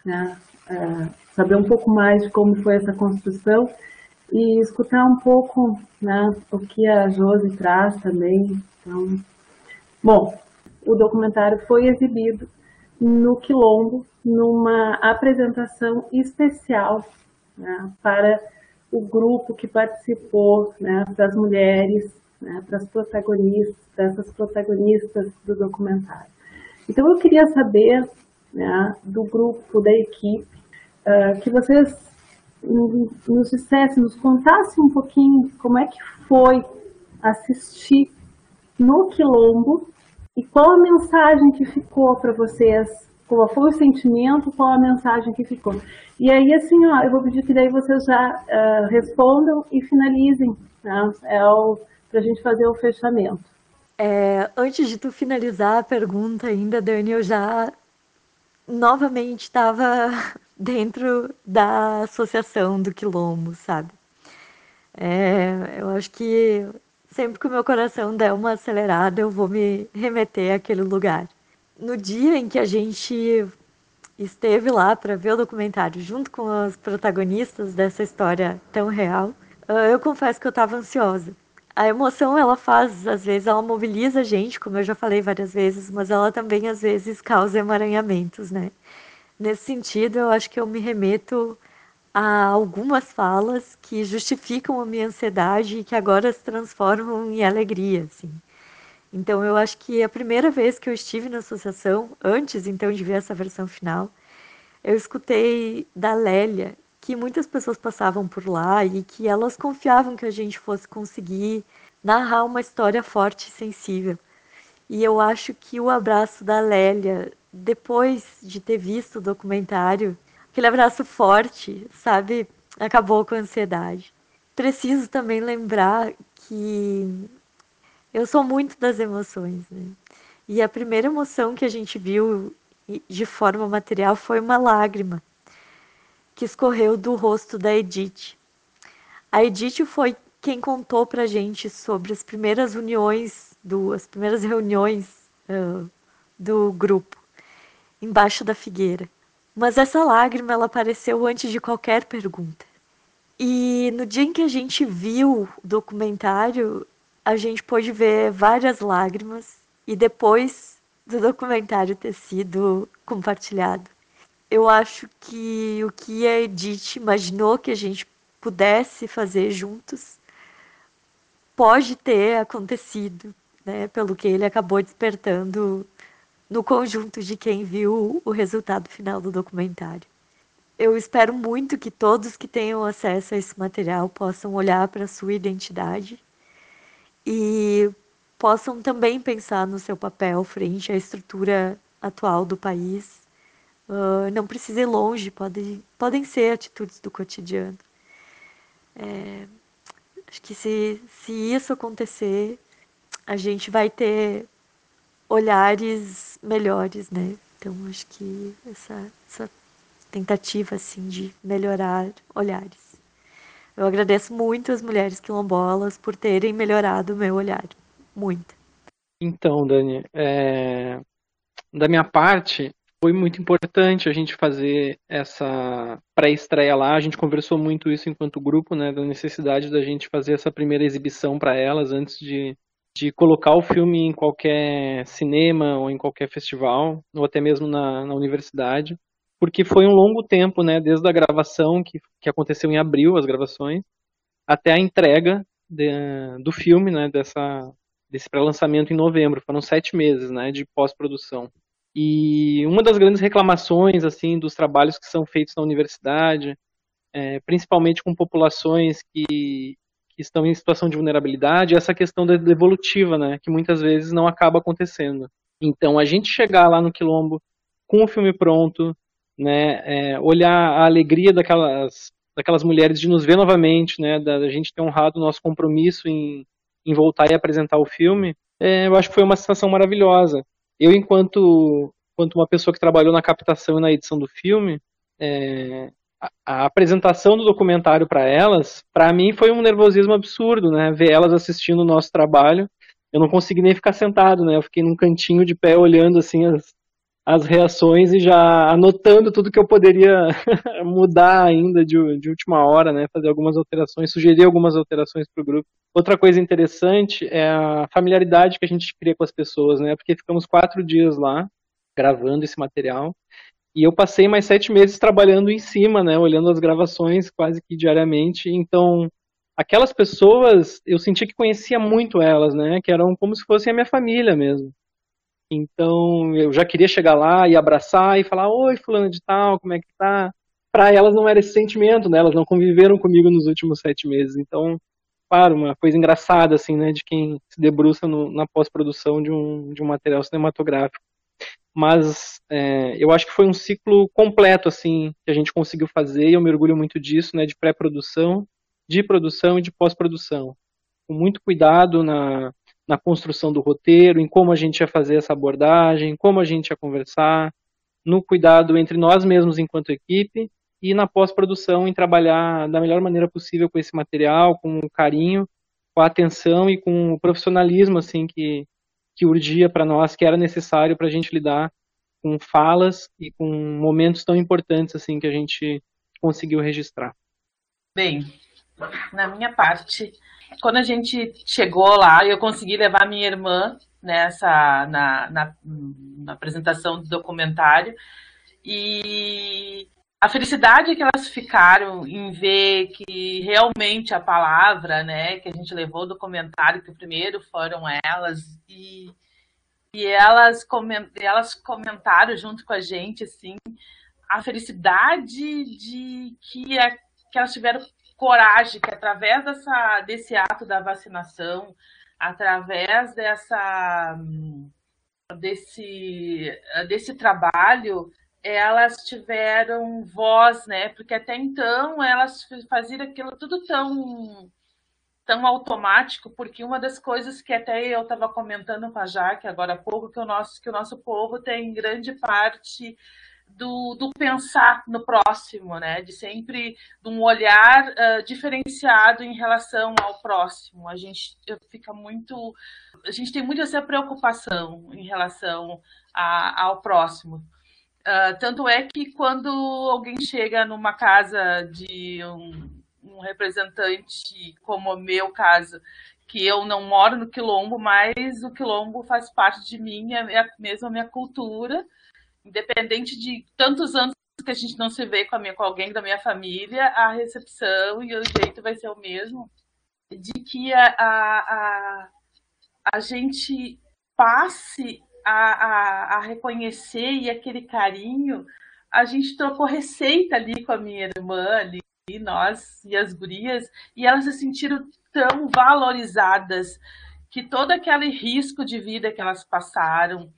S7: né, é, saber um pouco mais de como foi essa construção e escutar um pouco né, o que a Josi traz também. Então, bom, o documentário foi exibido no Quilombo numa apresentação especial né, para o grupo que participou, né, das mulheres, né, para as protagonistas, dessas protagonistas do documentário. Então eu queria saber né, do grupo, da equipe, uh, que vocês nos dissessem, nos contassem um pouquinho como é que foi assistir no Quilombo e qual a mensagem que ficou para vocês, qual foi o sentimento, qual a mensagem que ficou. E aí, assim, ó, eu vou pedir que daí vocês já uh, respondam e finalizem, né? É para a gente fazer o fechamento.
S8: É, antes de tu finalizar a pergunta ainda, Dani, eu já novamente estava dentro da associação do Quilombo, sabe? É, eu acho que sempre que o meu coração der uma acelerada, eu vou me remeter àquele lugar. No dia em que a gente esteve lá para ver o documentário junto com os protagonistas dessa história tão real, ah, eu confesso que eu estava ansiosa. A emoção, ela faz, às vezes, ela mobiliza a gente, como eu já falei várias vezes, mas ela também, às vezes, causa emaranhamentos, né? Nesse sentido, eu acho que eu me remeto a algumas falas que justificam a minha ansiedade e que agora se transformam em alegria, assim. Então, eu acho que a primeira vez que eu estive na associação, antes então de ver essa versão final, eu escutei da Lélia que muitas pessoas passavam por lá e que elas confiavam que a gente fosse conseguir narrar uma história forte e sensível. E eu acho que o abraço da Lélia, depois de ter visto o documentário, aquele abraço forte, sabe, acabou com a ansiedade. Preciso também lembrar que eu sou muito das emoções, né? E a primeira emoção que a gente viu de forma material foi uma lágrima que escorreu do rosto da Edith. A Edith foi quem contou pra gente sobre as primeiras uniões, do, as primeiras reuniões uh, do grupo, embaixo da figueira. Mas essa lágrima ela apareceu antes de qualquer pergunta. E no dia em que a gente viu o documentário, a gente pôde ver várias lágrimas e depois do documentário ter sido compartilhado eu acho que o que a Edith imaginou que a gente pudesse fazer juntos pode ter acontecido, né? Pelo que ele acabou despertando no conjunto de quem viu o resultado final do documentário. Eu espero muito que todos que tenham acesso a esse material possam olhar para sua identidade e possam também pensar no seu papel frente à estrutura atual do país Uh, não precisa ir longe, pode, podem ser atitudes do cotidiano. É, acho que se, se isso acontecer, a gente vai ter olhares melhores, né? Então acho que essa, essa tentativa assim de melhorar olhares. Eu agradeço muito as mulheres quilombolas por terem melhorado o meu olhar. Muito.
S6: Então, Dani, é... da minha parte, foi muito importante a gente fazer essa pré-estreia lá. A gente conversou muito isso enquanto grupo, né, da necessidade da gente fazer essa primeira exibição para elas antes de, de colocar o filme em qualquer cinema ou em qualquer festival, ou até mesmo na, na universidade, porque foi um longo tempo, né, desde a gravação, que, que aconteceu em abril, as gravações, até a entrega de, do filme, né, dessa, desse pré-lançamento em novembro. Foram sete meses, né, de pós-produção. E uma das grandes reclamações, assim, dos trabalhos que são feitos na universidade, é, principalmente com populações que, que estão em situação de vulnerabilidade, é essa questão da devolutiva, né, que muitas vezes não acaba acontecendo. Então, a gente chegar lá no Quilombo com o filme pronto, né, é, olhar a alegria daquelas, daquelas mulheres de nos ver novamente, né, da, gente ter honrado o nosso compromisso em, em voltar e apresentar o filme, é, eu acho que foi uma sensação maravilhosa. Eu, enquanto, enquanto uma pessoa que trabalhou na captação e na edição do filme, é, a, a, apresentação do documentário para elas, para mim foi um nervosismo absurdo, né, ver elas assistindo o nosso trabalho. Eu não consegui nem ficar sentado, né, eu fiquei num cantinho de pé olhando assim as, as reações e já anotando tudo que eu poderia mudar ainda de, de última hora, né? Fazer algumas alterações, sugerir algumas alterações para o grupo. Outra coisa interessante é a familiaridade que a gente cria com as pessoas, né? Porque ficamos quatro dias lá gravando esse material e eu passei mais sete meses trabalhando em cima, né? Olhando as gravações quase que diariamente. Então, aquelas pessoas, eu senti que conhecia muito elas, né? Que eram como se fossem a minha família mesmo. Então eu já queria chegar lá e abraçar e falar: Oi, fulano de tal, como é que tá? Para elas não era esse sentimento, né? Elas não conviveram comigo nos últimos sete meses. Então, claro, uma coisa engraçada, assim, né? De quem se debruça no, na pós-produção de um, de um material cinematográfico. Mas é, eu acho que foi um ciclo completo, assim, que a gente conseguiu fazer e eu me orgulho muito disso, né? De pré-produção, de produção e de pós-produção. Com muito cuidado na na construção do roteiro, em como a gente ia fazer essa abordagem, como a gente ia conversar, no cuidado entre nós mesmos enquanto equipe e na pós-produção em trabalhar da melhor maneira possível com esse material, com carinho, com a atenção e com o profissionalismo assim que que urgia para nós, que era necessário para a gente lidar com falas e com momentos tão importantes assim que a gente conseguiu registrar.
S4: Bem, na minha parte, quando a gente chegou lá, eu consegui levar minha irmã nessa na, na, na apresentação do documentário. E a felicidade que elas ficaram em ver que realmente a palavra, né, que a gente levou do comentário, que primeiro foram elas, e, e elas, coment, elas comentaram junto com a gente, assim, a felicidade de que, a, que elas tiveram coragem que através dessa, desse ato da vacinação, através dessa desse desse trabalho, elas tiveram voz, né? Porque até então elas faziam aquilo tudo tão tão automático, porque uma das coisas que até eu estava comentando com a Jaque agora há pouco, que o nosso, que o nosso povo tem grande parte do, do, pensar no próximo, né? De sempre de um olhar uh, diferenciado em relação ao próximo. A gente fica muito, a gente tem muito essa preocupação em relação a, ao próximo. Uh, tanto é que quando alguém chega numa casa de um, um representante, como o meu caso, que eu não moro no quilombo, mas o quilombo faz parte de mim, é mesmo a minha cultura independente de tantos anos que a gente não se vê com, minha, com alguém da minha família, a recepção e o jeito vai ser o mesmo. De que a, a, a, gente passe a, a, a reconhecer e aquele carinho. A gente trocou receita ali com a minha irmã, ali, nós e as gurias, e elas se sentiram tão valorizadas que todo aquele risco de vida que elas passaram,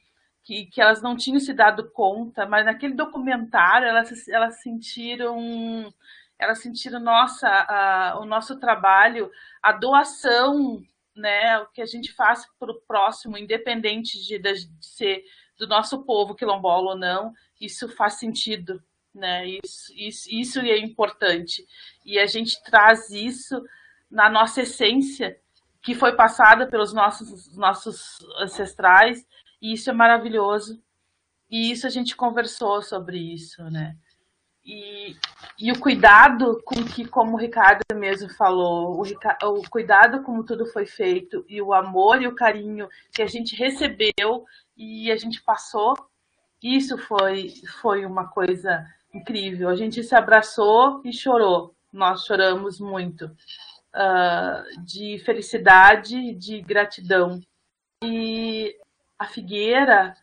S4: que, que elas não tinham se dado conta, mas naquele documentário elas, elas sentiram elas sentiram nossa a, o nosso trabalho, a doação, né, o que a gente faz para o próximo, independente de, de, ser do nosso povo quilombola ou não, isso faz sentido, né? Isso, isso, isso é importante e a gente traz isso na nossa essência que foi passada pelos nossos nossos ancestrais e isso é maravilhoso. E isso a gente conversou sobre isso, né? E, e o cuidado com que, como o Ricardo mesmo falou, o, o cuidado como tudo foi feito e o amor e o carinho que a gente recebeu e a gente passou, isso foi, foi uma coisa incrível. A gente se abraçou e chorou. Nós choramos muito uh, de felicidade, de gratidão. E a figueira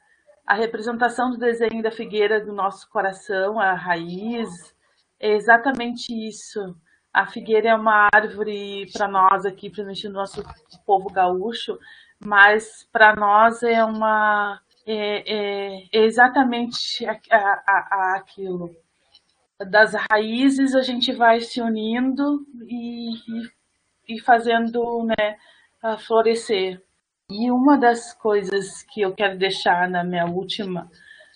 S4: a representação do desenho da figueira do nosso coração, a raiz, é exatamente isso. A figueira é uma árvore para nós aqui, principalmente no nosso povo gaúcho, mas para nós é uma é, é, é exatamente a, a, a, aquilo. Das raízes a gente vai se unindo e, e, e fazendo né, florescer. E uma das coisas que eu quero deixar na minha última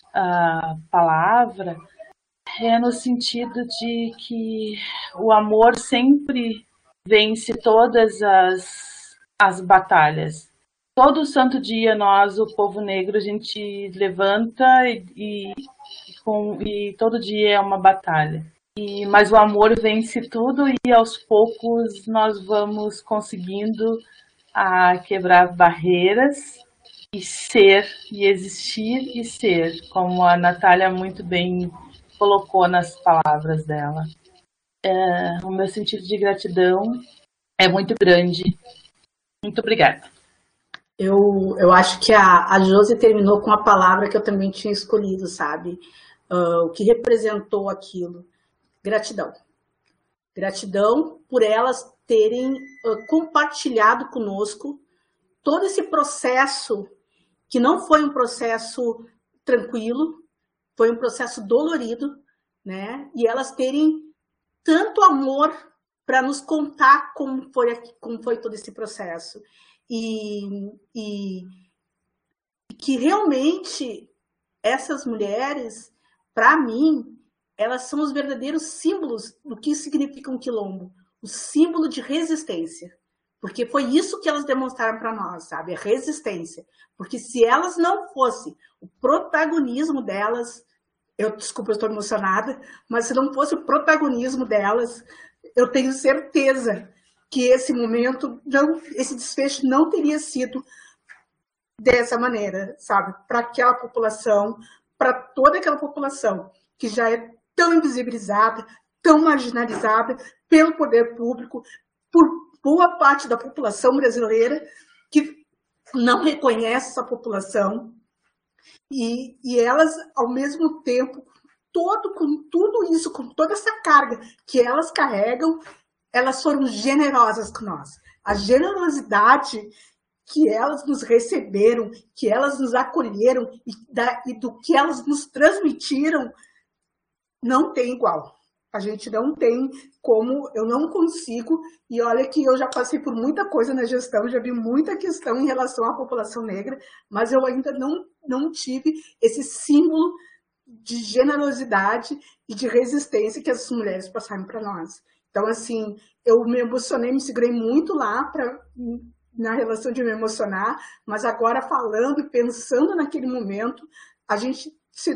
S4: uh, palavra é no sentido de que o amor sempre vence todas as, as batalhas. Todo santo dia nós, o povo negro, a gente levanta e, e, com, e todo dia é uma batalha. E, mas o amor vence tudo e aos poucos nós vamos conseguindo a quebrar barreiras e ser, e existir e ser, como a Natália muito bem colocou nas palavras dela. É, o meu sentido de gratidão é muito grande. Muito obrigada.
S3: Eu, eu acho que a, a Josi terminou com a palavra que eu também tinha escolhido, sabe? Uh, o que representou aquilo. Gratidão. Gratidão por elas terem uh, compartilhado conosco todo esse processo, que não foi um processo tranquilo, foi um processo dolorido, né? E elas terem tanto amor para nos contar como foi, como foi todo esse processo. E, e que realmente essas mulheres, para mim, elas são os verdadeiros símbolos do que significa um quilombo o símbolo de resistência. Porque foi isso que elas demonstraram para nós, sabe? A resistência. Porque se elas não fossem o protagonismo delas, eu desculpa, eu estou emocionada, mas se não fosse o protagonismo delas, eu tenho certeza que esse momento, não, esse desfecho não teria sido dessa maneira, sabe? Para aquela população, para toda aquela população que já é tão invisibilizada, tão marginalizada pelo poder público, por boa parte da população brasileira que não reconhece essa população e, e elas, ao mesmo tempo, todo com tudo isso, com toda essa carga que elas carregam, elas foram generosas com nós. A generosidade que elas nos receberam, que elas nos acolheram e, da, e do que elas nos transmitiram, não tem igual. A gente não tem como, eu não consigo, e olha que eu já passei por muita coisa na gestão, já vi muita questão em relação à população negra, mas eu ainda não, não tive esse símbolo de generosidade e de resistência que as mulheres passaram para nós. Então, assim, eu me emocionei, me segurei muito lá para na relação de me emocionar, mas agora falando e pensando naquele momento, a gente se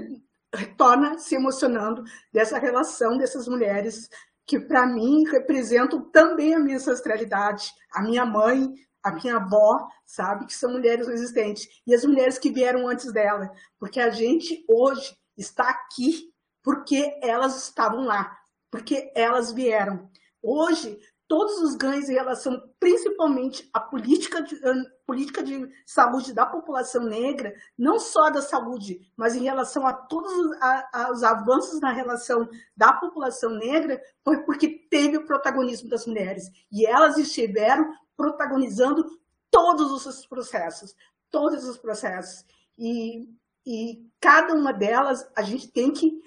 S3: retorna se emocionando dessa relação dessas mulheres que, para mim, representam também a minha ancestralidade, a minha mãe, a minha avó, sabe, que são mulheres resistentes, e as mulheres que vieram antes dela, porque a gente hoje está aqui porque elas estavam lá, porque elas vieram. Hoje, todos os ganhos em relação principalmente à política de, política de saúde da população negra, não só da saúde, mas em relação a todos os, a, os avanços na relação da população negra, foi porque teve o protagonismo das mulheres. E elas estiveram protagonizando todos os processos, todos os processos. E, e cada uma delas, a gente tem que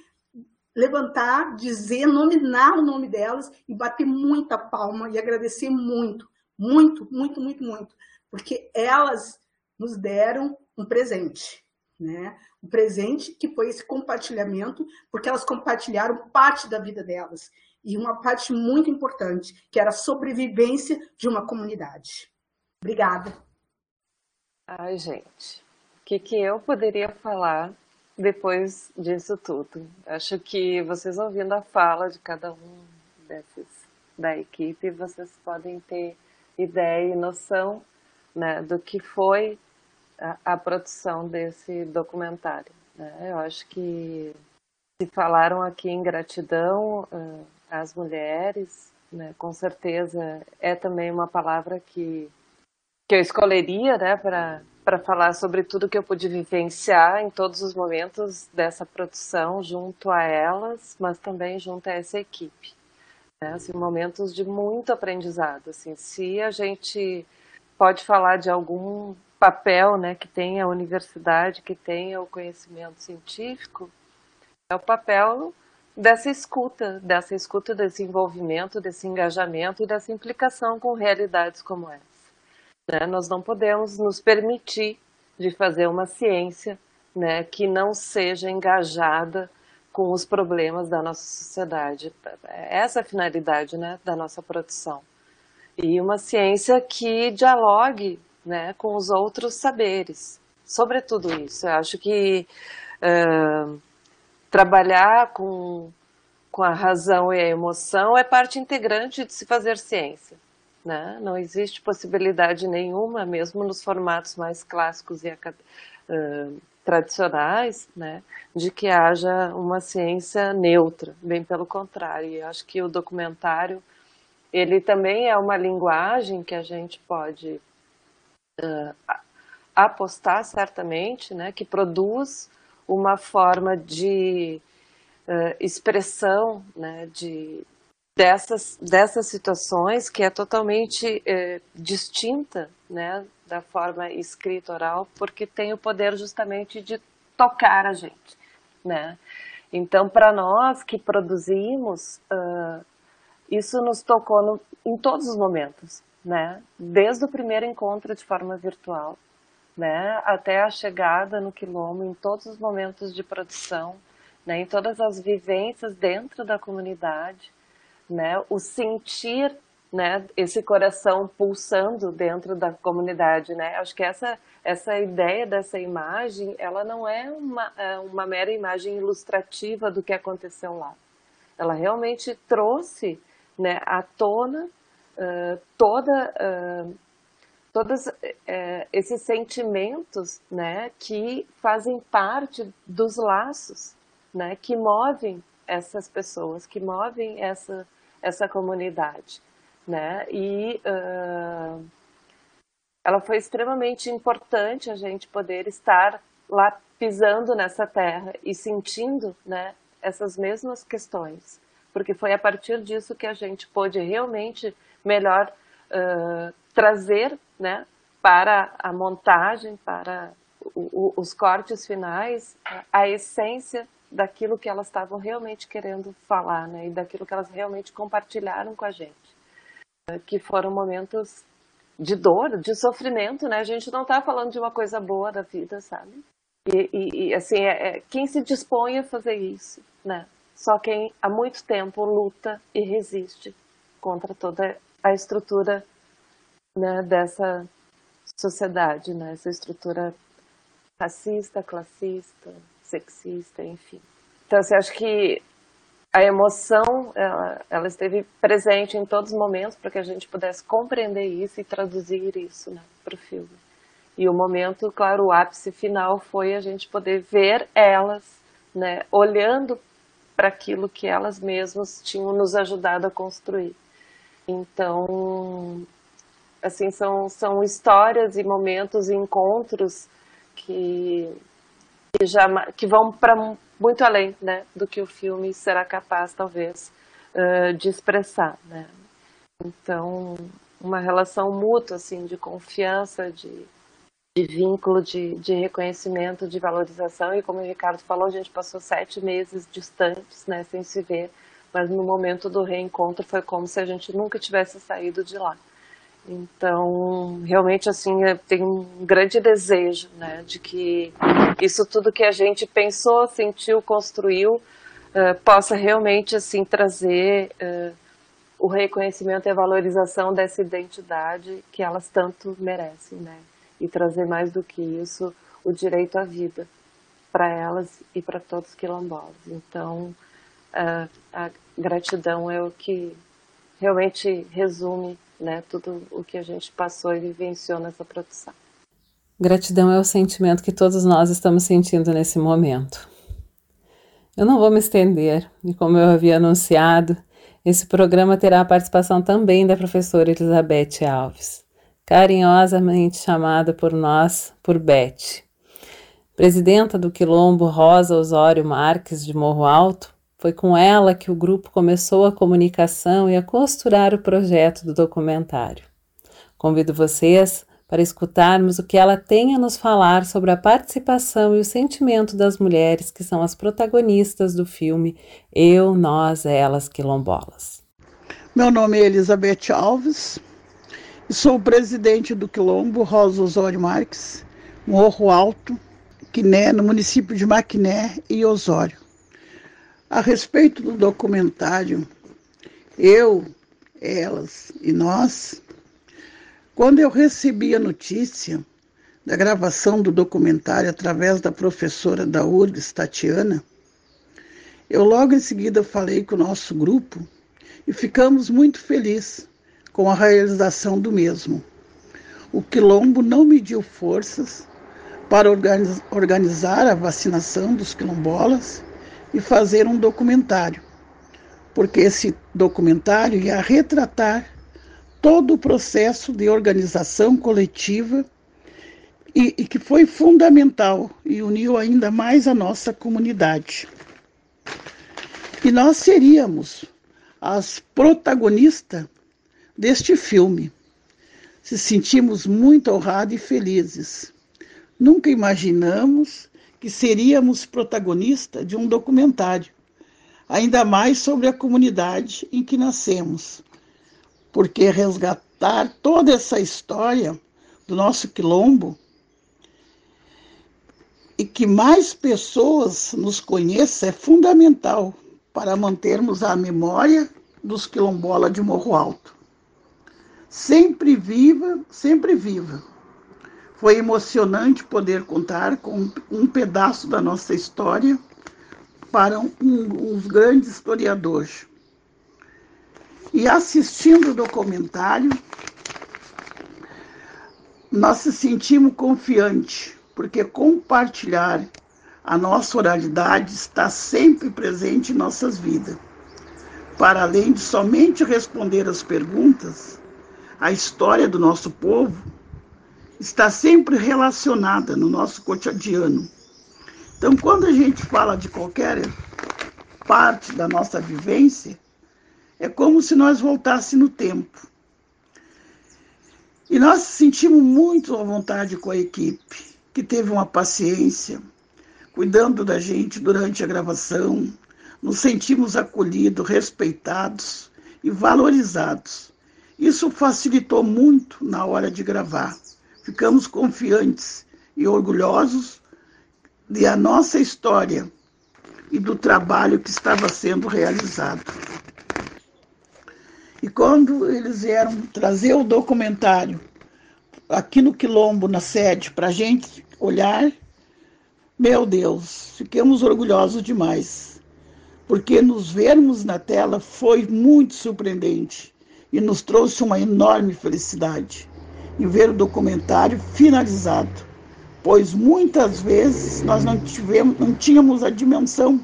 S3: levantar, dizer, nominar o nome delas e bater muita palma e agradecer muito, muito, muito, muito, muito, porque elas nos deram um presente, né? Um presente que foi esse compartilhamento, porque elas compartilharam parte da vida delas e uma parte muito importante, que era a sobrevivência de uma comunidade. Obrigada.
S2: Ai, gente, o que, que eu poderia falar depois disso tudo? Acho que vocês ouvindo a fala de cada um desses da equipe, vocês podem ter ideia e noção né, do que foi a, a produção desse documentário. Né? Eu acho que se falaram aqui em gratidão uh, às mulheres, né, com certeza é também uma palavra que, que eu escolheria né, para falar sobre tudo que eu pude vivenciar em todos os momentos dessa produção junto a elas, mas também junto a essa equipe. Né, assim, momentos de muito aprendizado. Assim, se a gente pode falar de algum papel né, que tem a universidade, que tem o conhecimento científico, é o papel dessa escuta, dessa escuta, desse envolvimento, desse engajamento e dessa implicação com realidades como essa. Né? Nós não podemos nos permitir de fazer uma ciência né, que não seja engajada com os problemas da nossa sociedade. Essa é a finalidade né, da nossa produção. E uma ciência que dialogue né, com os outros saberes, sobre tudo isso. Eu acho que uh, trabalhar com, com a razão e a emoção é parte integrante de se fazer ciência. Né? Não existe possibilidade nenhuma, mesmo nos formatos mais clássicos e uh, tradicionais, né, de que haja uma ciência neutra, bem pelo contrário. Eu acho que o documentário ele também é uma linguagem que a gente pode uh, apostar certamente, né, que produz uma forma de uh, expressão né, de, dessas, dessas situações que é totalmente uh, distinta né, da forma escrita oral, porque tem o poder justamente de tocar a gente. Né? Então, para nós que produzimos, uh, isso nos tocou no, em todos os momentos, né? desde o primeiro encontro de forma virtual né, até a chegada no quilombo, em todos os momentos de produção, né, em todas as vivências dentro da comunidade, né, o sentir né, esse coração pulsando dentro da comunidade, né? Acho que essa essa ideia dessa imagem, ela não é uma, é uma mera imagem ilustrativa do que aconteceu lá. Ela realmente trouxe, né, à tona uh, toda uh, todos é, esses sentimentos né, que fazem parte dos laços né, que movem essas pessoas, que movem essa, essa comunidade. Né? E uh, ela foi extremamente importante a gente poder estar lá pisando nessa terra e sentindo né, essas mesmas questões, porque foi a partir disso que a gente pôde realmente melhor uh, trazer né, para a montagem, para o, o, os cortes finais, a essência daquilo que elas estavam realmente querendo falar, né, e daquilo que elas realmente compartilharam com a gente, que foram momentos de dor, de sofrimento, né? A gente não está falando de uma coisa boa da vida, sabe? E, e, e assim, é, é, quem se dispõe a fazer isso, né? Só quem há muito tempo luta e resiste contra toda a estrutura né, dessa sociedade, né, essa estrutura racista, classista, sexista, enfim. Então, assim, acho que a emoção ela, ela, esteve presente em todos os momentos para que a gente pudesse compreender isso e traduzir isso né, para o filme. E o momento, claro, o ápice final foi a gente poder ver elas, né, olhando para aquilo que elas mesmas tinham nos ajudado a construir. Então, assim, são, são histórias e momentos e encontros que, que, que vão para muito além né, do que o filme será capaz, talvez, de expressar. Né? Então, uma relação mútua, assim, de confiança, de, de vínculo, de, de reconhecimento, de valorização. E como o Ricardo falou, a gente passou sete meses distantes, né, sem se ver mas no momento do reencontro foi como se a gente nunca tivesse saído de lá. Então, realmente, assim, tenho um grande desejo, né, de que isso tudo que a gente pensou, sentiu, construiu, uh, possa realmente, assim, trazer uh, o reconhecimento e a valorização dessa identidade que elas tanto merecem, né, e trazer mais do que isso, o direito à vida para elas e para todos os quilombolas. Então, a, a gratidão é o que realmente resume né, tudo o que a gente passou e vivenciou nessa produção.
S1: Gratidão é o sentimento que todos nós estamos sentindo nesse momento. Eu não vou me estender, e como eu havia anunciado, esse programa terá a participação também da professora Elizabeth Alves, carinhosamente chamada por nós por Beth. Presidenta do Quilombo Rosa Osório Marques de Morro Alto, foi com ela que o grupo começou a comunicação e a costurar o projeto do documentário. Convido vocês para escutarmos o que ela tem a nos falar sobre a participação e o sentimento das mulheres que são as protagonistas do filme Eu, Nós, Elas Quilombolas.
S9: Meu nome é Elizabeth Alves sou presidente do Quilombo Rosa Osório Marques, Morro Alto, Quiné, no município de Maquiné e Osório. A respeito do documentário Eu, Elas e Nós, quando eu recebi a notícia da gravação do documentário através da professora da URGS, Tatiana, eu logo em seguida falei com o nosso grupo e ficamos muito felizes com a realização do mesmo. O Quilombo não mediu forças para organizar a vacinação dos quilombolas e fazer um documentário, porque esse documentário ia retratar todo o processo de organização coletiva e, e, que foi fundamental e uniu ainda mais a nossa comunidade. E nós seríamos as protagonistas deste filme. Se sentimos muito honrados e felizes. Nunca imaginamos que seríamos protagonistas de um documentário, ainda mais sobre a comunidade em que nascemos, porque resgatar toda essa história do nosso quilombo e que mais pessoas nos conheçam é fundamental para mantermos a memória dos quilombolas de Morro Alto. Sempre viva, sempre viva. Foi emocionante poder contar com um pedaço da nossa história para um, um, uns grandes historiadores. E assistindo o documentário, nós se sentimos confiantes, porque compartilhar a nossa oralidade está sempre presente em nossas vidas. Para além de somente responder as perguntas, a história do nosso povo está sempre relacionada no nosso cotidiano. Então, quando a gente fala de qualquer parte da nossa vivência, é como se nós voltássemos no tempo. E nós sentimos muito à vontade com a equipe, que teve uma paciência, cuidando da gente durante a gravação. Nos sentimos acolhidos, respeitados e valorizados. Isso facilitou muito na hora de gravar ficamos confiantes e orgulhosos de a nossa história e do trabalho que estava sendo realizado. E quando eles vieram trazer o documentário aqui no Quilombo, na sede, para a gente olhar, meu Deus, ficamos orgulhosos demais, porque nos vermos na tela foi muito surpreendente e nos trouxe uma enorme felicidade e ver o documentário finalizado, pois muitas vezes nós não, tivemos, não tínhamos a dimensão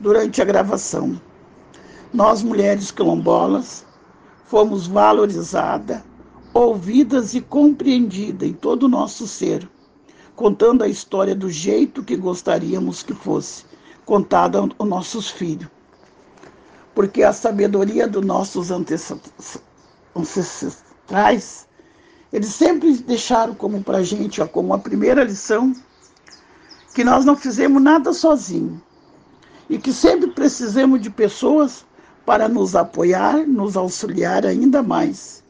S9: durante a gravação. Nós, mulheres quilombolas, fomos valorizadas, ouvidas e compreendidas em todo o nosso ser, contando a história do jeito que gostaríamos que fosse contada aos nossos filhos. Porque a sabedoria dos nossos ancestrais eles sempre deixaram como para a gente, ó, como a primeira lição, que nós não fizemos nada sozinhos e que sempre precisamos de pessoas para nos apoiar, nos auxiliar ainda mais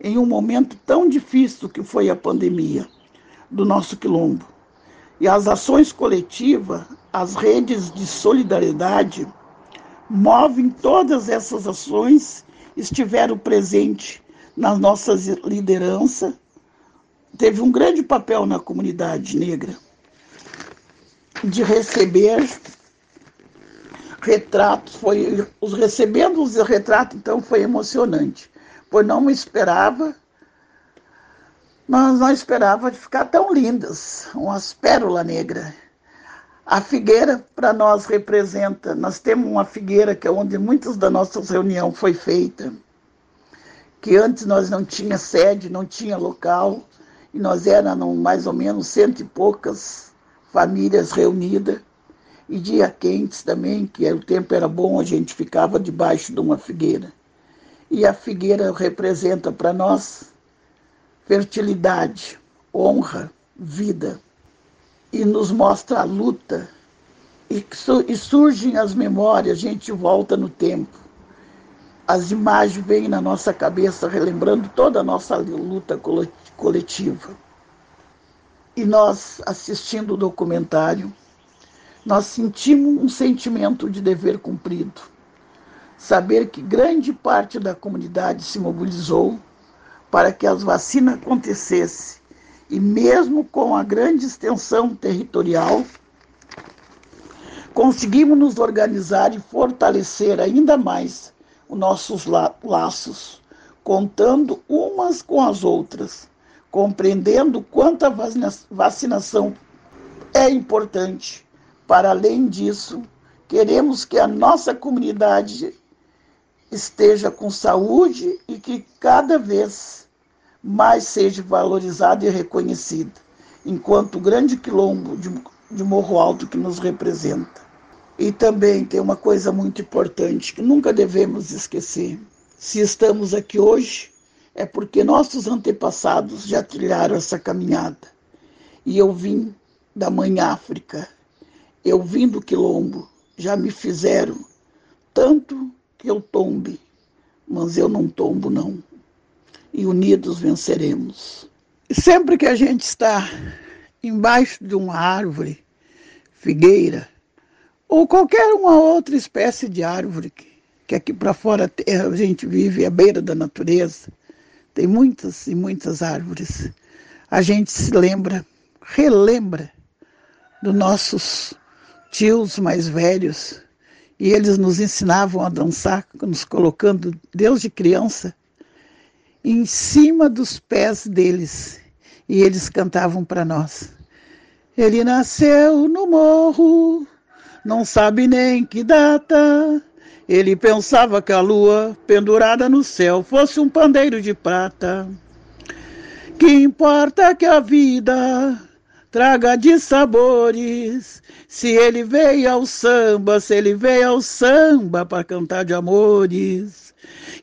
S9: em um momento tão difícil que foi a pandemia do nosso quilombo. E as ações coletivas, as redes de solidariedade, movem todas essas ações, estiveram presentes nas nossas lideranças, teve um grande papel na comunidade negra. de receber retratos, foi os recebendo os retratos, então foi emocionante, pois não me esperava, nós não esperava de ficar tão lindas, umas pérolas negras. A figueira para nós representa, nós temos uma figueira que é onde muitas da nossas reunião foi feita, que antes nós não tinha sede, não tinha local, e nós éramos mais ou menos cento e poucas famílias reunidas e dia quentes também, que o tempo era bom, a gente ficava debaixo de uma figueira. E a figueira representa para nós fertilidade, honra, vida, e nos mostra a luta. E, e surgem as memórias, a gente volta no tempo. As imagens vêm na nossa cabeça, relembrando toda a nossa luta coletiva. E nós, assistindo o documentário, nós sentimos um sentimento de dever cumprido. Saber que grande parte da comunidade se mobilizou para que as vacinas acontecessem. E mesmo com a grande extensão territorial, conseguimos nos organizar e fortalecer ainda mais os nossos laços, contando umas com as outras, compreendendo quanto a vacinação é importante para além disso, queremos que a nossa comunidade esteja com saúde e que cada vez mais seja valorizada e reconhecida, enquanto o grande quilombo de, de Morro Alto que nos representa. E também tem uma coisa muito importante que nunca devemos esquecer. Se estamos aqui hoje, é porque nossos antepassados já trilharam essa caminhada. E eu vim da Mãe África, eu vim do quilombo, já me fizeram tanto que eu tombe, mas eu não tombo, não. E unidos venceremos. E sempre que a gente está embaixo de uma árvore, figueira, ou qualquer uma outra espécie de árvore, que aqui para fora a gente vive à beira da natureza, tem muitas e muitas árvores. A gente se lembra, relembra dos nossos tios mais velhos, e eles nos ensinavam a dançar, nos colocando, desde criança, em cima dos pés deles, e eles cantavam para nós. Ele nasceu no morro, não sabe nem que data. Ele pensava que a lua, pendurada no céu, fosse um pandeiro de prata. Que importa que a vida traga de sabores. Se ele veio ao samba, se ele veio ao samba para cantar de amores,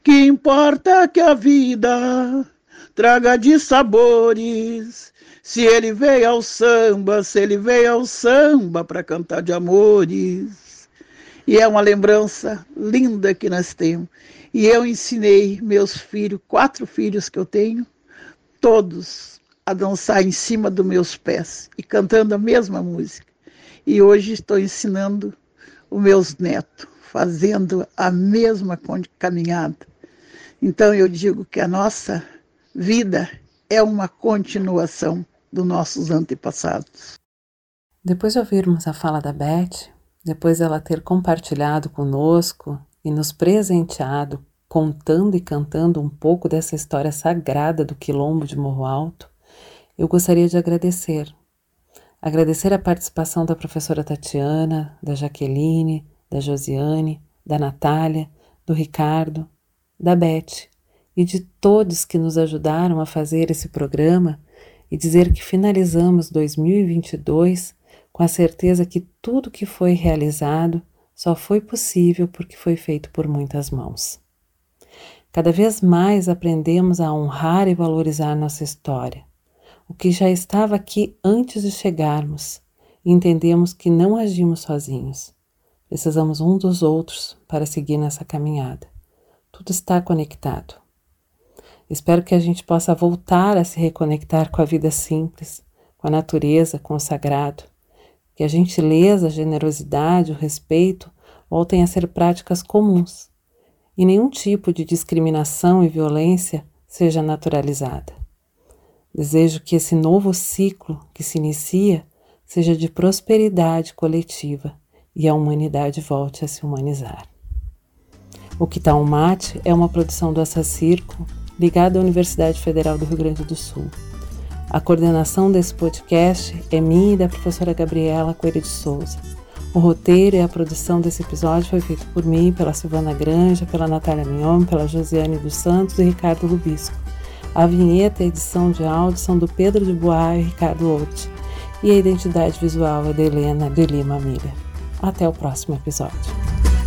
S9: que importa que a vida traga de sabores. Se ele veio ao samba, se ele veio ao samba para cantar de amores. E é uma lembrança linda que nós temos. E eu ensinei meus filhos, quatro filhos que eu tenho, todos a dançar em cima dos meus pés e cantando a mesma música. E hoje estou ensinando os meus netos, fazendo a mesma caminhada. Então eu digo que a nossa vida é uma continuação dos nossos antepassados.
S1: Depois de ouvirmos a fala da Beth, depois dela ter compartilhado conosco e nos presenteado contando e cantando um pouco dessa história sagrada do quilombo de Morro Alto, eu gostaria de agradecer. Agradecer a participação da professora Tatiana, da Jaqueline, da Josiane, da Natália, do Ricardo, da Beth e de todos que nos ajudaram a fazer esse programa e dizer que finalizamos 2022 com a certeza que tudo que foi realizado só foi possível porque foi feito por muitas mãos. Cada vez mais aprendemos a honrar e valorizar nossa história o que já estava aqui antes de chegarmos, e entendemos que não agimos sozinhos. Precisamos um dos outros para seguir nessa caminhada. Tudo está conectado. Espero que a gente possa voltar a se reconectar com a vida simples, com a natureza, com o sagrado. Que a gentileza, a generosidade, o respeito voltem a ser práticas comuns e nenhum tipo de discriminação e violência seja naturalizada. Desejo que esse novo ciclo que se inicia seja de prosperidade coletiva e a humanidade volte a se humanizar. O Que Tá um Mate é uma produção do Assacirco, ligada à Universidade Federal do Rio Grande do Sul. A coordenação desse podcast é minha e da professora Gabriela Coelho de Souza. O roteiro e a produção desse episódio foi feito por mim, pela Silvana Granja, pela Natália Mignon, pela Josiane dos Santos e Ricardo Lubisco. A vinheta e a edição de áudio são do Pedro de Boa e Ricardo Otti. E a identidade visual é da Helena de Lima Miller. Até o próximo episódio.